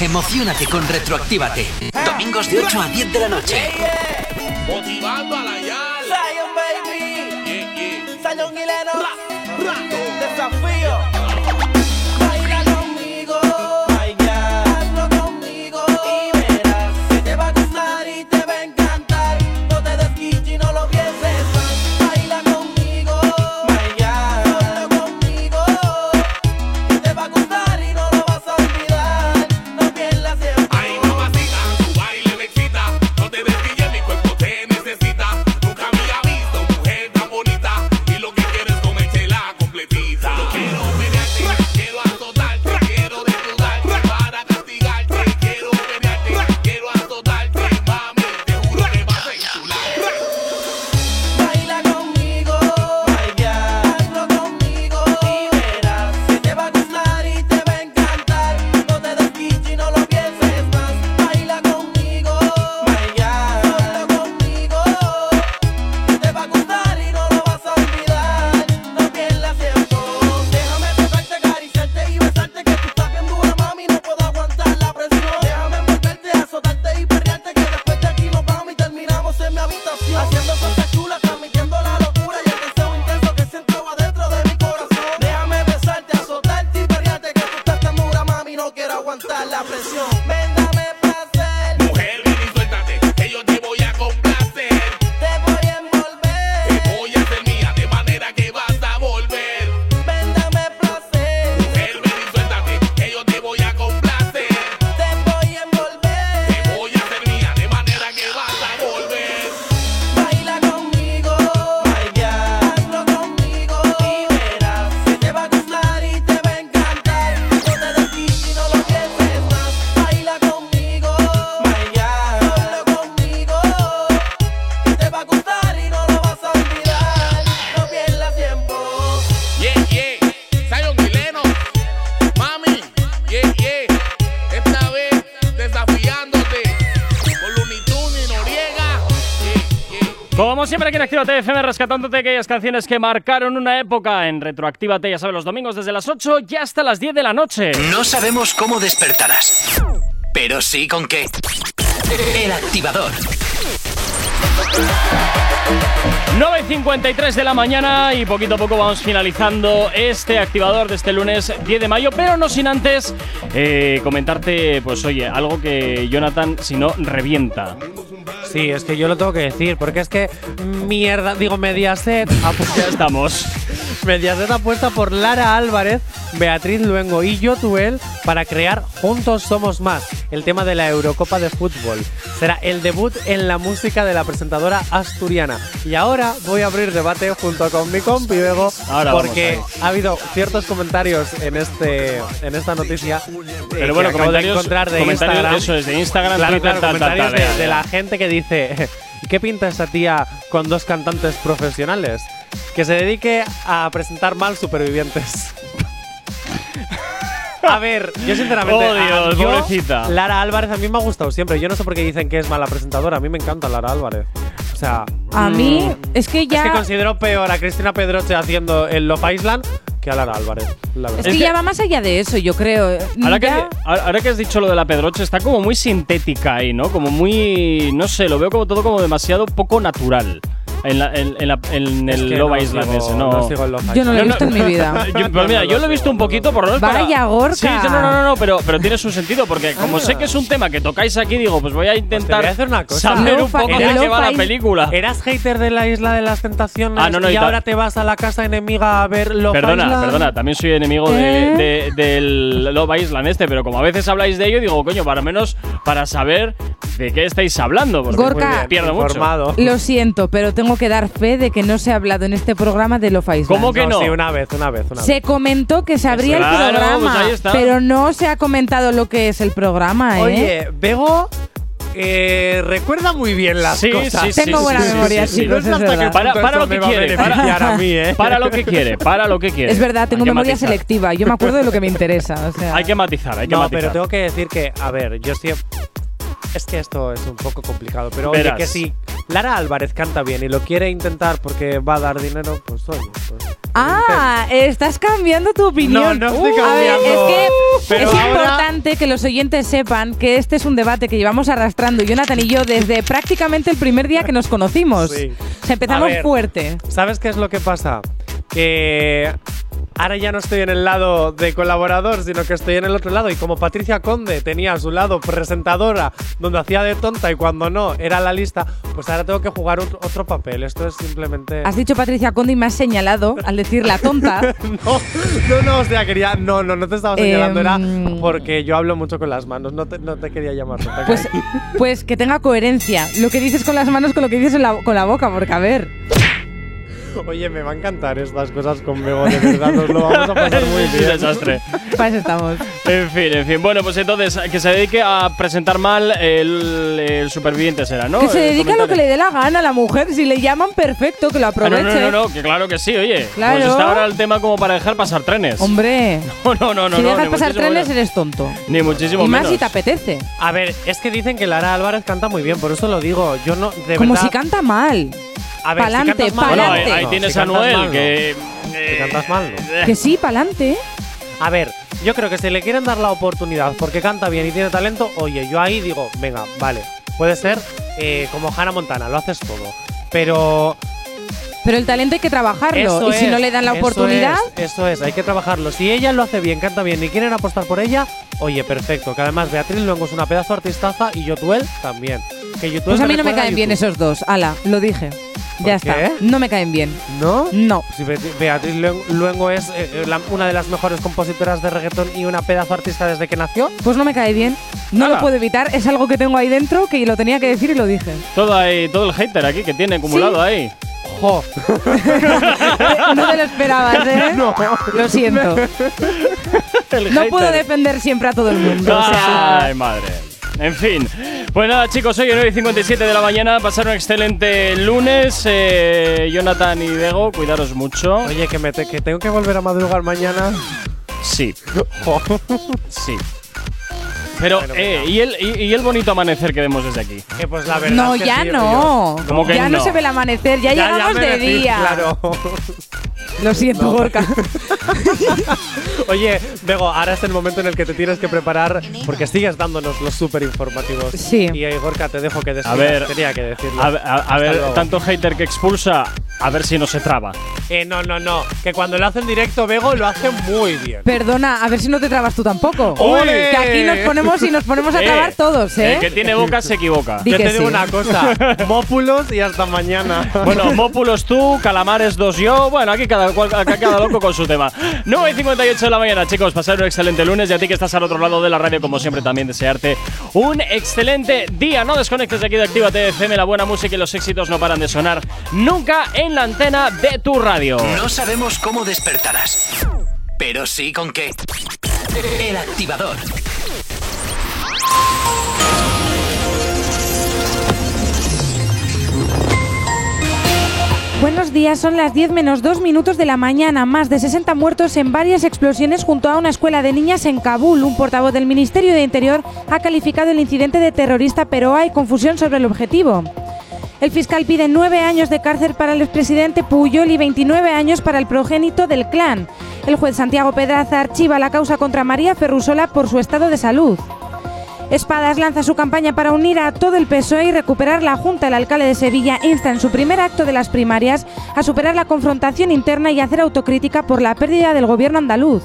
Emocionate con Retroactívate. Domingos de 8 a 10 de la noche. Motivando a la Yal. Zion, baby. Zion Lennox. Aquellas canciones que marcaron una época en Retroactívate, ya sabes, los domingos desde las 8 y hasta las 10 de la noche. No sabemos cómo despertarás, pero sí con qué. El activador. 9.53 de la mañana y poquito a poco vamos finalizando este activador de este lunes 10 de mayo, pero no sin antes eh, comentarte, pues oye, algo que Jonathan, si no, revienta. Sí, es que yo lo tengo que decir, porque es que mierda, digo, Mediaset. ya estamos. Mediaset apuesta por Lara Álvarez, Beatriz Luengo y Yotuel para crear Juntos Somos Más, el tema de la Eurocopa de Fútbol. Será el debut en la música de la presentadora asturiana. Y ahora voy a abrir debate junto con mi compi Bego, vamos porque ha habido ciertos comentarios en este en esta noticia. eh, Pero que bueno, acabo de comentarios- encontrar de comentarios, Instagram. eso es, de Instagram, Claro, Twitter, claro, tal, tal, comentarios tal, de, de la gente que dice ¿Qué pinta esa tía con dos cantantes profesionales? Que se dedique a presentar mal supervivientes. A ver, yo sinceramente. Oh, Dios, yo, pobrecita. Lara Álvarez a mí me ha gustado siempre. Yo no sé por qué dicen que es mala presentadora. A mí me encanta Lara Álvarez. O sea. A mí, mm, es que ya. Es que considero peor a Cristina Pedroche haciendo el Love Island que a Lara Álvarez. la Es verdad. que ya va más allá de eso, yo creo. Ahora que, ahora que has dicho lo de la Pedroche, está como muy sintética ahí, ¿no? Como muy. No sé, lo veo como todo como demasiado poco natural. En, la- en- en la- en Es el que Love no Island sigo- ese, no. no sigo el Love Yo no lo he visto en mi vida. Yo- pero mira, yo lo he visto un poquito por lo menos para- Vaya, Gorka. Sí, sí, no, no, no, no, pero, pero tiene su sentido, porque como sé que es un tema que tocáis aquí, digo, pues voy a intentar voy a hacer una cosa. saber un poco de Island. qué va la película. ¿Eras hater de la isla de las tentaciones Ah, no, no, y y ahora te vas a la casa enemiga a ver Love Perdona, Island? perdona, también soy enemigo ¿Eh? de, de- del Love Island este, pero como a veces habláis de ello, digo, coño, para menos para saber de qué estáis hablando, porque Gorka, pierdo mucho. Lo siento, pero tengo que dar fe de que no se ha hablado en este programa de Love Island. ¿Cómo que no? Sí, una vez, una vez, una Se vez. comentó que se abría Claro, el programa, pues ahí está. pero no se ha comentado lo que es el programa, ¿eh? Oye, Bego eh, recuerda muy bien las Sí, cosas. sí, sí, Tengo sí, buena sí, sí, memoria, sí, sí. chicos, No es hasta verdad. Para, para lo que a quiere, para, a mí, ¿eh? para lo que quiere, para lo que quiere. Es verdad, tengo Hay que memoria matizar. selectiva. Yo me acuerdo de lo que me interesa. O sea. Hay que matizar, hay que no, matizar. pero tengo que decir que, a ver, yo siempre. Es que esto es un poco complicado, pero oye, Verás. que si Lara Álvarez canta bien y lo quiere intentar porque va a dar dinero, pues oye. Pues, Ah, estás cambiando tu opinión. No, no estoy A ver, es cambiando. que Pero es ahora- importante que los oyentes sepan que este es un debate que llevamos arrastrando Jonathan y yo desde prácticamente el primer día que nos conocimos. Sí. O sea, empezamos ver, fuerte. ¿Sabes qué es lo que pasa? Que ahora ya no estoy en el lado de colaborador, sino que estoy en el otro lado. Y como Patricia Conde tenía a su lado presentadora, donde hacía de tonta y cuando no era la lista, pues ahora tengo que jugar otro, papel. Esto es simplemente. Has dicho Patricia Conde y me has señalado al decir la tonta. no, no, no, o sea, quería. No, no, no te estaba señalando, era Em, porque yo hablo mucho con las manos. No te, no te quería llamar tonta. Pues, pues que tenga coherencia. Lo que dices con las manos con lo que dices en la- con la boca, porque a ver. Oye, me va a encantar estas cosas con Bego, de verdad, nos lo vamos a pasar muy bien. desastre. Para eso estamos. En fin, en fin. Bueno, pues entonces, que se dedique a presentar mal el, el superviviente será, ¿no? que se El dedique a lo que le dé la gana a la mujer. Si le llaman, perfecto, que lo Ah, no, aproveche. no, no, no, que claro que sí, oye. Claro. Pues está ahora el tema como para dejar pasar trenes. Hombre, No, no, no, no. si no, dejas pasar trenes, menos. eres tonto. Ni muchísimo y más menos. si te apetece. A ver, es que dicen que Lara Álvarez canta muy bien, por eso lo digo. Yo no, de Como verdad. si canta mal. A ver, si pa'lante, cantas mal, Bueno, ahí, pa'lante. ahí No, tienes si a Noel, mal, no. que. Si cantas mal, no. Que sí, pa'lante. A ver, yo creo que si le quieren dar la oportunidad porque canta bien y tiene talento, oye, yo ahí digo, venga, vale. Puede ser eh, como Hannah Montana, lo haces todo. Pero. Pero el talento hay que trabajarlo. Eso y si es, no le dan la eso oportunidad, es, Eso es, hay que trabajarlo. Si ella lo hace bien, canta bien y quieren apostar por ella, oye, perfecto. Que además Beatriz Luengo es una pedazo artistaza y Yotuel también. Que Yotuel pues a mí no me caen bien YouTube. esos dos. Ala, lo dije. ¿Por Ya qué? está. No me caen bien. ¿No? No. Si Be- Beatriz Luen- Luengo es eh, eh, la- una de las mejores compositoras de reggaetón y una pedazo artista desde que nació. Pues no me cae bien. No Ala. lo puedo evitar. Es algo que tengo ahí dentro que lo tenía que decir y lo dije. Todo, ahí, todo el hater aquí que tiene acumulado ahí. ¡Jo! no te lo esperabas, ¿eh? No. Lo siento. El No hater. puedo defender siempre a todo el mundo. o sea, Ay, madre. En fin. Pues nada, chicos, hoy 9 y 57 de la mañana. Pasar un excelente lunes. Eh, Jonathan y Bego, cuidaros mucho. Oye, que, me te- que tengo que volver a madrugar mañana. Sí, Jo. sí. Pero, Bueno, eh. ¿y el, y, y el bonito amanecer que vemos desde aquí? Eh, pues la verdad. no, es que ya sí, no. Dios. ¿Cómo que ya no? no? se ve el amanecer. Ya, llegamos de decís, día. Claro. Lo siento, No. Gorka. Oye, Bego, ahora es el momento en el que te tienes que preparar porque sigues dándonos los súper informativos. Sí. Y eh, Gorka, te dejo que decidas. A ver, Tenía que decirlo. A, a- a Hasta ver, luego. tanto hater que expulsa a ver si no se traba. Eh, no, no, no. Que cuando lo hacen directo, Bego lo hace muy bien. Perdona, a ver si no te trabas tú tampoco. ¡Ole! Que aquí nos ponemos y nos ponemos a Eh, trabar todos, ¿eh? El que tiene boca se equivoca. Di Yo que te digo sí. una cosa. Mópulos y hasta mañana. Bueno, Mópulos tú, Calamares dos yo. Bueno, aquí cada, acá cada loco con su tema. 9 y 58 de la mañana, chicos. Pasar un excelente lunes. Y a ti que estás al otro lado de la radio, como siempre, también desearte un excelente día. No desconectes de aquí de Actívate FM. La buena música y los éxitos no paran de sonar nunca en la antena de tu radio. No sabemos cómo despertarás, pero sí con qué. El activador. Buenos días, son las 10 menos 2 minutos de la mañana. Más de 60 muertos en varias explosiones junto a una escuela de niñas en Kabul. Un portavoz del Ministerio de Interior ha calificado el incidente de terrorista, pero hay confusión sobre el objetivo. El fiscal pide nueve años de cárcel para el expresidente Puyol y 29 años para el progénito del clan. El juez Santiago Pedraza archiva la causa contra María Ferrusola por su estado de salud. Espadas lanza su campaña para unir a todo el PSOE y recuperar la Junta. El alcalde de Sevilla insta en su primer acto de las primarias a superar la confrontación interna y hacer autocrítica por la pérdida del gobierno andaluz.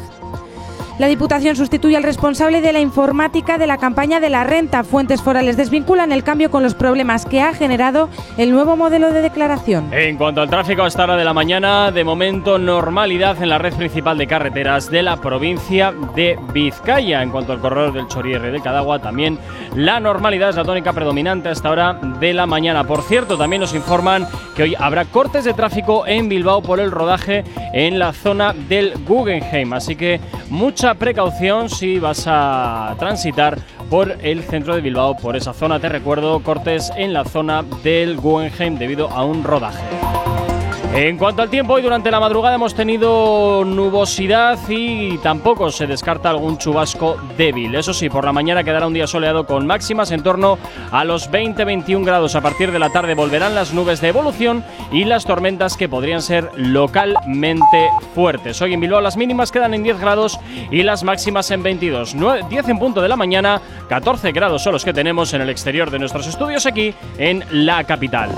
La Diputación sustituye al responsable de la informática de la campaña de la renta. Fuentes forales desvinculan el cambio con los problemas que ha generado el nuevo modelo de declaración. En cuanto al tráfico a esta hora de la mañana, de momento normalidad en la red principal de carreteras de la provincia de Vizcaya. En cuanto al corredor del Chorierre de Cadagua, también la normalidad es la tónica predominante a esta hora de la mañana. Por cierto, también nos informan que hoy habrá cortes de tráfico en Bilbao por el rodaje en la zona del Guggenheim. Así que precaución si vas a transitar por el centro de Bilbao, por esa zona. Te recuerdo, cortes en la zona del Guggenheim debido a un rodaje. En cuanto al tiempo, hoy durante la madrugada hemos tenido nubosidad y tampoco se descarta algún chubasco débil. Eso sí, por la mañana quedará un día soleado con máximas en torno a los 20-21 grados. A partir de la tarde volverán las nubes de evolución y las tormentas que podrían ser localmente fuertes. Hoy en Bilbao las mínimas quedan en 10 grados y las máximas en 22. 9 10 en punto de la mañana, 14 grados son los que tenemos en el exterior de nuestros estudios aquí en la capital.